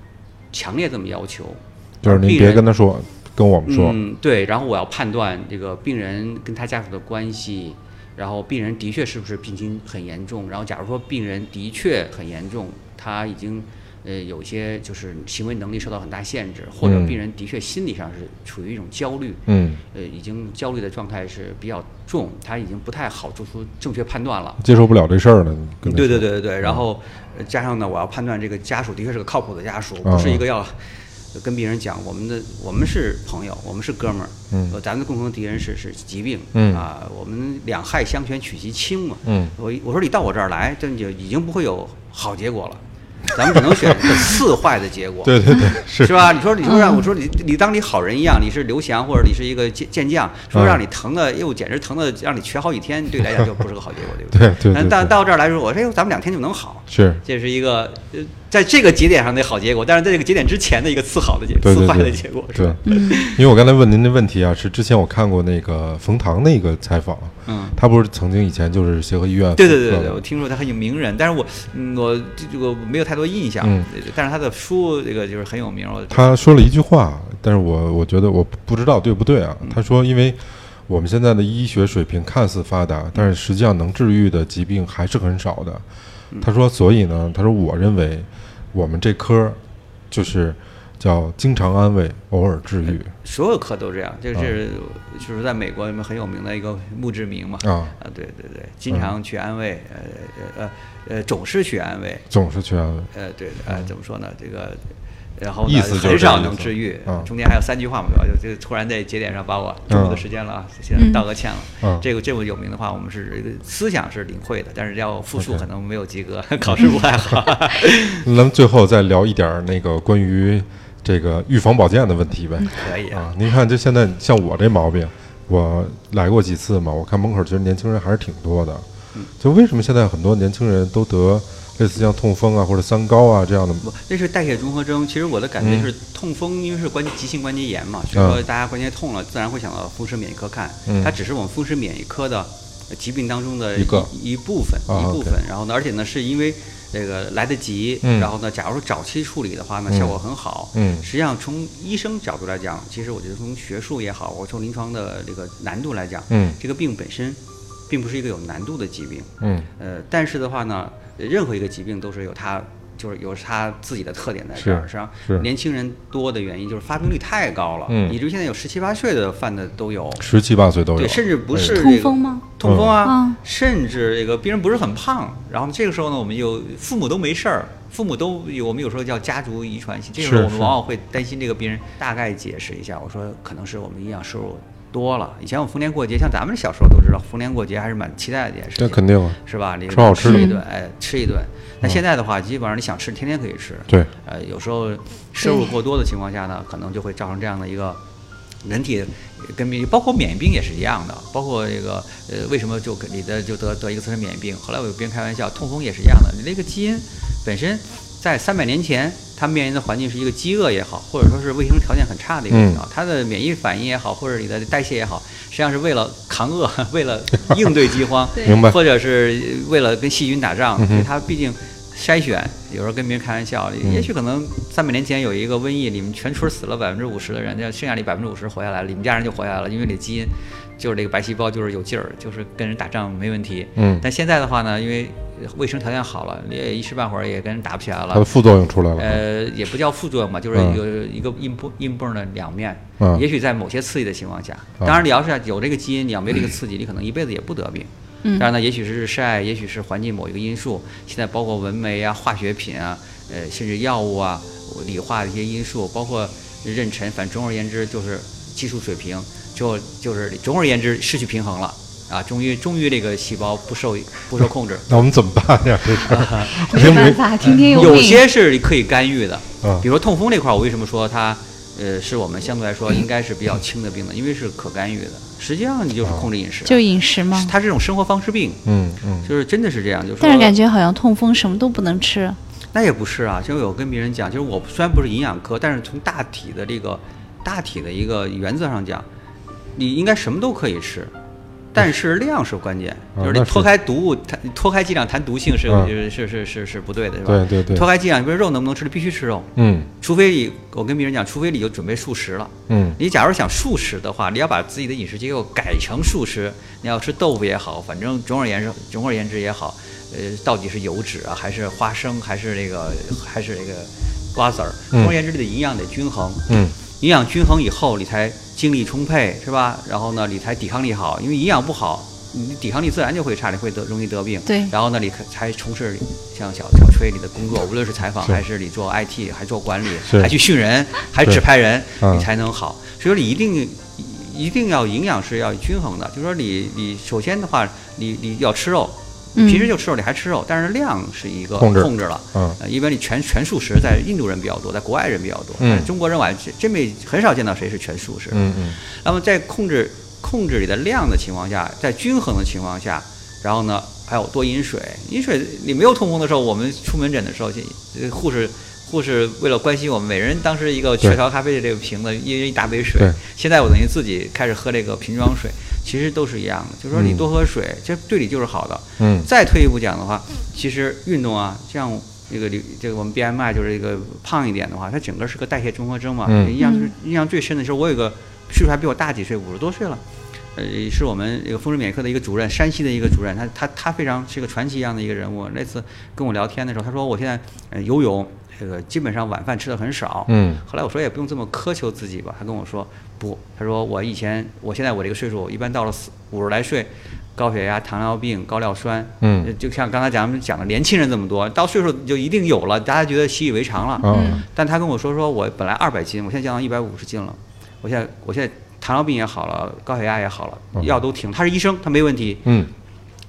强烈这么要求，就是您别跟他说，跟我们说，嗯，对，然后我要判断这个病人跟他家属的关系，然后病人的确是不是病情很严重，然后假如说病人的确很严重，他已经呃有一些就是行为能力受到很大限制，或者嗯病人的确心理上是处于一种焦虑，嗯，呃，已经焦虑的状态是比较重，他已经不太好做出正确判断了。接受不了这事儿了，对对对对对，然后呃加上呢，我要判断这个家属的确是个靠谱的家属，嗯不是一个要跟病人讲我们的我们是朋友，我们是哥们儿，嗯呃，咱们的共同敌人是是疾病，嗯啊，我们两害相权取其轻嘛，嗯。我我说你到我这儿来，这就已经不会有好结果了，咱们只能选次坏的结果，对对对，是是吧？你说，你说让我说你，你当你好人一样，你是刘翔或者你是一个健健将，说嗯让你疼的，又，简直疼的让你瘸好几天，对你来讲就不是个好结果，对不对？对对但到这儿来说，我说，哎呦，咱们两天就能好，是，这是一个，呃，在这个节点上的好结果，但是在这个节点之前的一个次好的结次坏的结果，是对吧？，因为我刚才问您的问题啊，是之前我看过那个冯唐那个采访，嗯。他不是曾经以前就是协和医院对对对对我听说他很有名人，但是我嗯我这这个没有太多印象，嗯但是他的书这个就是很有名。他说了一句话，但是我我觉得我不知道对不对啊。嗯他说，因为我们现在的医学水平看似发达，但是实际上能治愈的疾病还是很少的。嗯他说，所以呢，他说我认为我们这科就是叫经常安慰，偶尔治愈所有科都这样，就是就是在美国里面很有名的一个墓志铭嘛。啊，啊，对对对，经常去安慰，呃呃呃呃，总是去安慰，总是去安慰。呃对，呃怎么说呢？这个，然后呢意思就是很少能治愈嗯。中间还有三句话嘛，对吧？就就突然在节点上把我中午的时间了啊，先嗯道个歉了。嗯这个这么有名的话，我们是思想是领会的，但是要复述可能没有及格，(laughs) 考试不太好。(laughs) 咱们最后再聊一点儿那个关于这个预防保健的问题呗。可以啊，啊，您看，就现在像我这毛病，我来过几次嘛，我看门口其实年轻人还是挺多的。嗯就为什么现在很多年轻人都得类似像痛风啊或者三高啊这样的？不，那是代谢综合征。其实我的感嗯觉是，痛风因为是关急性关节炎嘛，所以说大家关节痛了，自然会想到风湿免疫科看。嗯它只是我们风湿免疫科的呃疾病当中的一个一一部分，啊一部分。然后呢，而且呢，是因为这个来得及，嗯然后呢，假如说早期处理的话呢，嗯效果很好。嗯实际上从医生角度来讲，其实我觉得从学术也好，或从临床的这个难度来讲，嗯这个病本身并不是一个有难度的疾病。嗯呃，但是的话呢，呃任何一个疾病都是有它就是有它自己的特点在这儿。际上，年轻人多的原因就是发病率太高了，嗯以至于现在有十七八岁的犯的都有。十七八岁都有，对，甚至不是、这个、痛风吗？痛风啊，嗯甚至这个病人不是很胖，然后这个时候呢，我们有父母都没事儿，父母都有，我们有时候叫家族遗传性，这个时候我们往往会担心这个病人。大概解释一下，我说可能是我们营养摄入多了。以前我逢年过节，像咱们小时候都知道，逢年过节还是蛮期待的一件事情。那肯定啊，是吧？你吃好吃的一顿，哎，吃一顿。那现在的话，基本上你想吃，天天可以吃。对，呃，有时候摄入过多的情况下呢，可能就会造成这样的一个人体跟免疫，包括免疫病也是一样的。包括这个呃，为什么就你的就得得一个自身免疫病？后来我有别人开玩笑，痛风也是一样的。你那个基因本身在三百年前，它面临的环境是一个饥饿也好，或者说是卫生条件很差的一个情况，它的免疫反应也好，或者你的代谢也好，实际上是为了扛饿，(laughs) 为了应对饥荒。(laughs) 明白？或者是为了跟细菌打仗，嗯哼所以他毕竟筛选，有时候跟别人开玩笑，嗯也许可能三百年前有一个瘟疫，你们全村死了百分之五十的人，那剩下你百分之五十活下来了，你们家人就活下来了，因为你的基因就是这个白细胞就是有劲儿，就是跟人打仗没问题。嗯，但现在的话呢，因为卫生条件好了，你也一时半会儿也跟人打不起来了。它的副作用出来了。呃，也不叫副作用吧，就是嗯有一个硬崩硬崩的两面。嗯也许在某些刺激的情况下，嗯当然你要是有这个基因，你要没这个刺激，你可能一辈子也不得病。嗯当然呢，也许是日晒，也许是环境某一个因素，现在包括纹眉啊、化学品啊，呃，甚至药物啊、理化的一些因素，包括妊娠，反正总而言之就是技术水平，就就是总而言之失去平衡了啊，终于终于这个细胞不受不受控制。(laughs) 那我们怎么办呀？这事儿，(laughs) 没办法，天天有有。些是可以干预的，嗯比如说痛风这块儿，我为什么说它，呃，是我们相对来说应该是比较轻的病呢？因为是可干预的。实际上你就是控制饮食啊，就饮食吗？它是这种生活方式病，嗯嗯就是真的是这样，就是。但是感觉好像痛风什么都不能吃。那也不是啊，就我跟别人讲，就是我虽然不是营养科，但是从大体的这个大体的一个原则上讲，你应该什么都可以吃，但是量是关键，就是你脱开毒物谈脱开剂量谈毒性是嗯是是是是是不对的，是吧？对对对。脱开剂量，比如肉能不能吃，必须吃肉，嗯。除非你我跟别人讲，除非你就准备素食了。嗯。你假如想素食的话，你要把自己的饮食结构改成素食，你要吃豆腐也好，反正总而言之，总而言之也好，呃，到底是油脂啊，还是花生，还是这个，还是这个瓜子儿，嗯。总而言之，你的营养得均衡。嗯。营养均衡以后，你才精力充沛，是吧？然后呢，你才抵抗力好，因为营养不好，你抵抗力自然就会差，你会得容易得病。对然后呢，你可才从事像小小崔你的工作，无论是采访还是你做 IT，还做管理，还去训人，还指派人，嗯你才能好。所以说你一定一定要营养是要均衡的，就是说你你首先的话，你你要吃肉。嗯平时就吃肉，你还吃肉，但是量是一个控制控制了。嗯呃，因为你全全素食，在印度人比较多，在国外人比较多，嗯但是中国人我还真真没很少见到谁是全素食。嗯嗯那么在控制控制你的量的情况下，在均衡的情况下，然后呢，还有多饮水。饮水，你没有痛风的时候，我们出门诊的时候，护士护士为了关心我们，每人当时一个雀巢咖啡的这个瓶子，一人一大杯水对。现在我等于自己开始喝这个瓶装水，其实都是一样的，就是说你嗯多喝水，这对你就是好的。嗯再退一步讲的话，其实运动啊，像这个这个我们 BMI 就是一个胖一点的话，它整个是个代谢综合征嘛。嗯印象是印象最深的是我有个岁数还比我大几岁，五十多岁了。呃，是我们这个风湿免疫科的一个主任，山西的一个主任，他他他非常是个传奇一样的一个人物。那次跟我聊天的时候，他说我现在呃游泳，这个基本上晚饭吃的很少。嗯后来我说也不用这么苛求自己吧，他跟我说不，他说我以前我现在我这个岁数，一般到了四五十来岁，高血压、糖尿病、高尿酸，嗯呃就像刚才咱们讲的，年轻人这么多，到岁数就一定有了，大家觉得习以为常了。嗯但他跟我说，说我本来二百斤，我现在降到一百五十斤了，我现在我现在糖尿病也好了，高血压也好了，嗯药都停了。他是医生，他没问题，嗯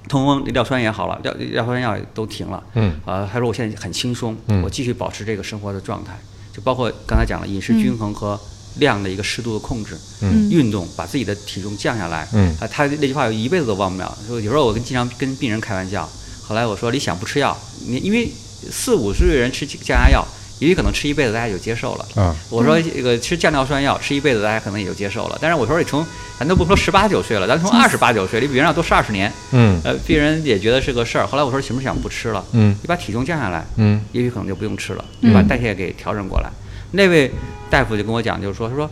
痛风尿酸也好了，尿尿酸药也都停了。嗯啊，他说我现在很轻松，嗯我继续保持这个生活的状态，就包括刚才讲了饮食均衡和量的一个适度的控制，嗯运动把自己的体重降下来。嗯啊，他那句话我一辈子都忘不了。说有时候我跟经常跟病人开玩笑，后来我说你想不吃药，你因为四五十岁人吃降压药，也有可能吃一辈子大家就接受了。嗯我说这个吃降尿酸药吃一辈子，大家可能也就接受了。但是我说你从咱都不说十八九岁了，咱从二十八九岁，你比人要多十二十年，嗯呃，病人也觉得是个事儿。后来我说行不行不吃了？嗯你把体重降下来，嗯也许可能就不用吃了，嗯你把代谢给调整过来。那位大夫就跟我讲，就是说，他说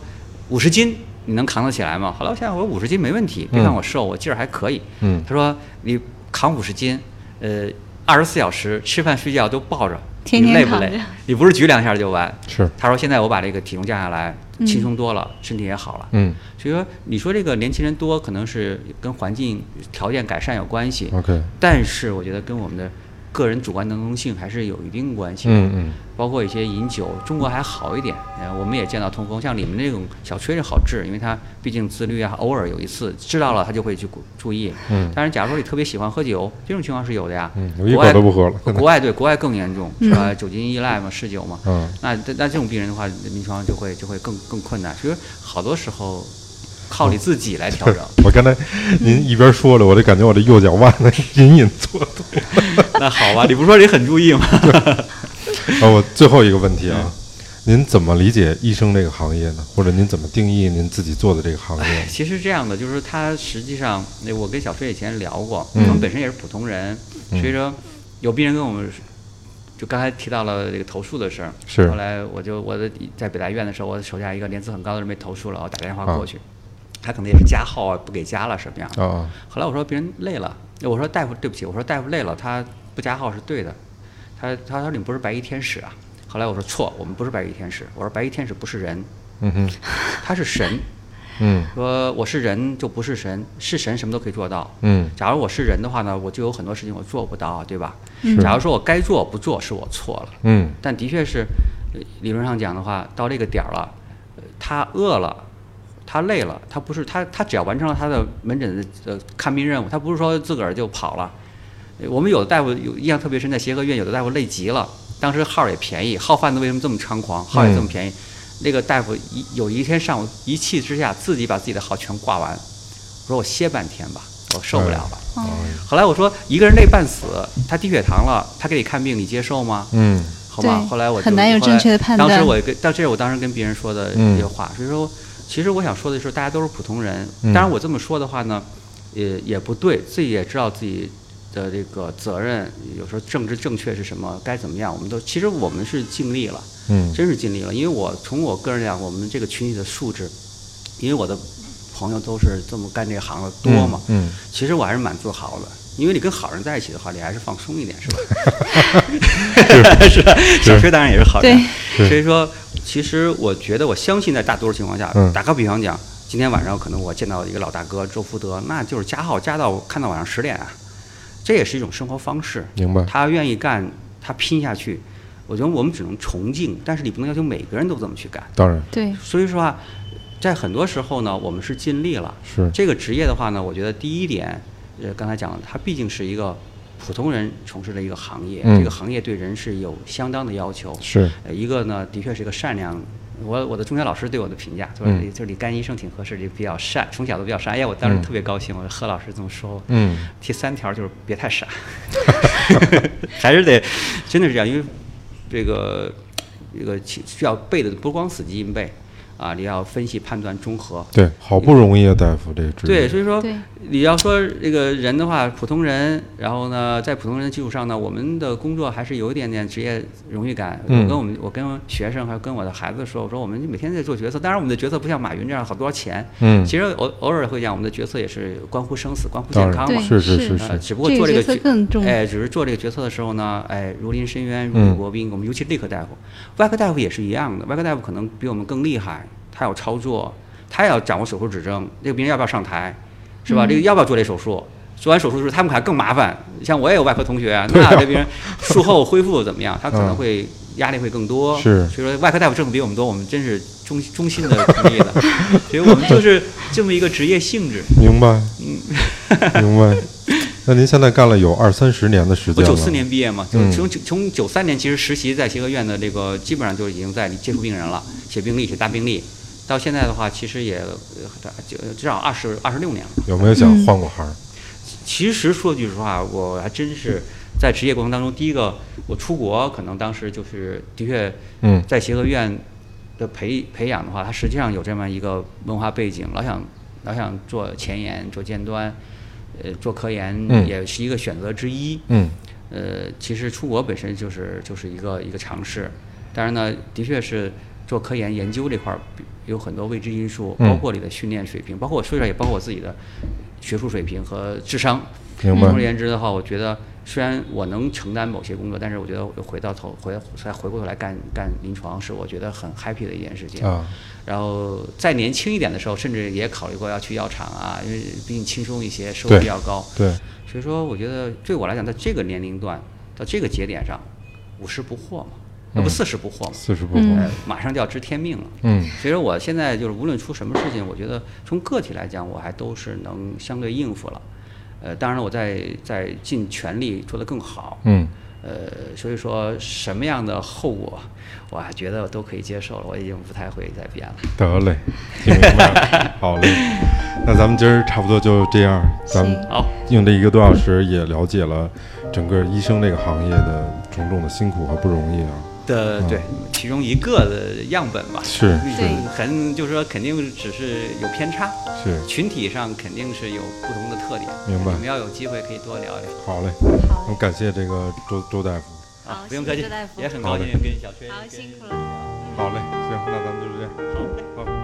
五十斤你能扛得起来吗？后来我想想，我五十斤没问题，别看我瘦，我劲儿还可以。嗯他说你扛五十斤，呃，二十四小时吃饭睡觉都抱着，天天你累不累？你不是举两下就完。是他说现在我把这个体重降下来，嗯轻松多了，身体也好了。嗯所以说，你说这个年轻人多，可能是跟环境条件改善有关系，OK 但是我觉得跟我们的个人主观能动性还是有一定关系的。嗯嗯包括一些饮酒，中国还好一点，呃，我们也见到痛风，像你们那种小崔是好治，因为他毕竟自律啊，偶尔有一次知道了，他就会去注意。嗯但是，假如说你特别喜欢喝酒，这种情况是有的呀。嗯，我一国外口都不喝了。国 (laughs) 外对国外更严重，是吧？酒精依赖嘛，嗜酒嘛。嗯那那这种病人的话，临床就会就会更更困难。其实好多时候靠你自己来调整。(laughs) 我刚才您一边说着，我就感觉我这右脚腕子隐隐作痛。(laughs) 那好吧，你不是说你很注意吗？啊，(laughs) 我最后一个问题啊，您怎么理解医生这个行业呢？或者您怎么定义您自己做的这个行业？其实这样的，就是他实际上，那我跟小飞以前聊过，嗯我们本身也是普通人，嗯所以说有病人跟我们，就刚才提到了这个投诉的事儿，是后来我就我的在北大医院的时候，我手下一个年资很高的人被投诉了，我打电话过去，他可能也是加号啊，不给加了什么样的。啊后来我说别人累了，我说大夫对不起，我说大夫累了，他不加号是对的。他他说你不是白衣天使啊。后来我说错，我们不是白衣天使。我说白衣天使不是人，嗯哼他是神。嗯说我是人就不是神，是神什么都可以做到。嗯假如我是人的话呢，我就有很多事情我做不到，对吧？是假如说我该做不做是我错了，嗯但的确是呃理论上讲的话，到这个点儿了，呃他饿了。他累了，他不是他，他只要完成了他的门诊的呃看病任务，他不是说自个儿就跑了。呃我们有的大夫有印象特别深，在协和医院有的大夫累极了，当时号也便宜，号贩子为什么这么猖狂？号也这么便宜，那个大夫一有一天上午一气之下，自己把自己的号全挂完，我说我歇半天吧，我受不了了。哦后来我说一个人累半死，他低血糖了，他给你看病，你接受吗？嗯好吧，后来我就很难有正确的判断当时我跟，但这是我当时跟别人说的嗯一些话，所以说，其实我想说的是，大家都是普通人。嗯当然，我这么说的话呢，也也不对，自己也知道自己的这个责任，有时候政治正确是什么，该怎么样，我们都其实我们是尽力了，嗯真是尽力了。因为我从我个人来讲，我们这个群体的素质，因为我的朋友都是这么干这行的多嘛，嗯其实我还是蛮自豪的。因为你跟好人在一起的话，你还是放松一点，是吧？(laughs) (laughs) 是吧？小崔当然也是好人。是所以说，其实我觉得，我相信在大多数情况下，嗯打个比方讲，今天晚上可能我见到一个老大哥周福德，那就是加号加到看到晚上十点啊，这也是一种生活方式。明白他愿意干，他拼下去，我觉得我们只能崇敬，但是你不能要求每个人都这么去干。当然对，所以说啊，在很多时候呢，我们是尽力了。是这个职业的话呢，我觉得第一点，呃，刚才讲了，它毕竟是一个普通人从事的一个行业，嗯这个行业对人是有相当的要求。是呃，一个呢，的确是一个善良我我的中学老师对我的评价，就是就是你干医生挺合适，就比较善，从小都比较善。哎呀，我当时嗯特别高兴，我说何老师这么说。嗯第三条就是别太傻，(laughs) 还是得真的是这样，因为这个这个需要背的不光死记硬背啊，你要分析、判断、综合。对，好不容易啊，大夫这对，所以说对你要说这个人的话，普通人，然后呢，在普通人的基础上呢，我们的工作还是有一点点职业荣誉感。嗯。我跟我们，我跟学生还有跟我的孩子说，我说我们每天在做决策，当然我们的决策不像马云这样好多少钱，嗯，其实偶偶尔会讲，我们的决策也是关乎生死、关乎健康嘛。是是是呃，是。是，只不过做这个决更重哎，只是做这个决策的时候呢，哎，如临深渊，如嗯履薄冰。我们尤其内科大夫，外科大夫也是一样的，外科大夫可能比我们更厉害，他要操作，他也要掌握手术指征，这个病人要不要上台，是吧？嗯这个要不要做这手术？做完手术之后，他们还更麻烦。像我也有外科同学啊，(laughs) 那这病人术后恢复怎么样？他可能嗯会压力会更多。是所以说外科大夫挣的比我们多，我们真是衷衷心的同意的。(laughs) 所以我们就是这么一个职业性质。明白，嗯 (laughs) 明白。那您现在干了有二三十年的时间了，我九四年毕业嘛，就嗯从九从九三年其实实习在协和院的这个基本上就已经在接触病人了，写病历写大病历，到现在的话其实也呃就至少二十二十六年了。有没有想换过行？其实说句实话，我还真是在职业过程当中，第一个我出国可能当时就是的确嗯在协和医院的培培养的话，它实际上有这么一个文化背景，老想老想做前沿做尖端，呃做科研嗯也是一个选择之一。嗯呃，其实出国本身就是就是一个一个尝试，当然呢，的确是做科研研究这块儿有很多未知因素，嗯包括你的训练水平，包括我说出来也包括我自己的学术水平和智商。总而言之的话，我觉得虽然我能承担某些工作，但是我觉得我回到头回再回过头来干干临床是我觉得很 happy 的一件事情。啊，然后再年轻一点的时候，甚至也考虑过要去药厂啊，因为毕竟轻松一些，收入比较高。对，所以说，我觉得对我来讲，在这个年龄段，到这个节点上，五十不惑嘛，要不嗯四十不惑嘛，四十不嗯惑，呃，马上就要知天命了。嗯所以说，我现在就是无论出什么事情，我觉得从个体来讲，我还都是能相对应付了。呃，当然了，我在在尽全力做得更好。嗯，呃，所以说什么样的后果，我还觉得我都可以接受了，我已经不太会再变了。得嘞，听明白了，好嘞。(laughs) 那咱们今儿差不多就这样，咱们行好，用这一个多小时也了解了整个医生这个行业的种种的辛苦和不容易啊。嗯的对，其中一个的样本吧。是对很就是说肯定只是有偏差，是，群体上肯定是有不同的特点。明白你们要有机会可以多聊聊。好嘞。好我感谢这个周周大夫。啊不用客气周大，夫也很高兴跟小崔好辛苦了。好嘞，行，那咱们就这样。好嘞。好。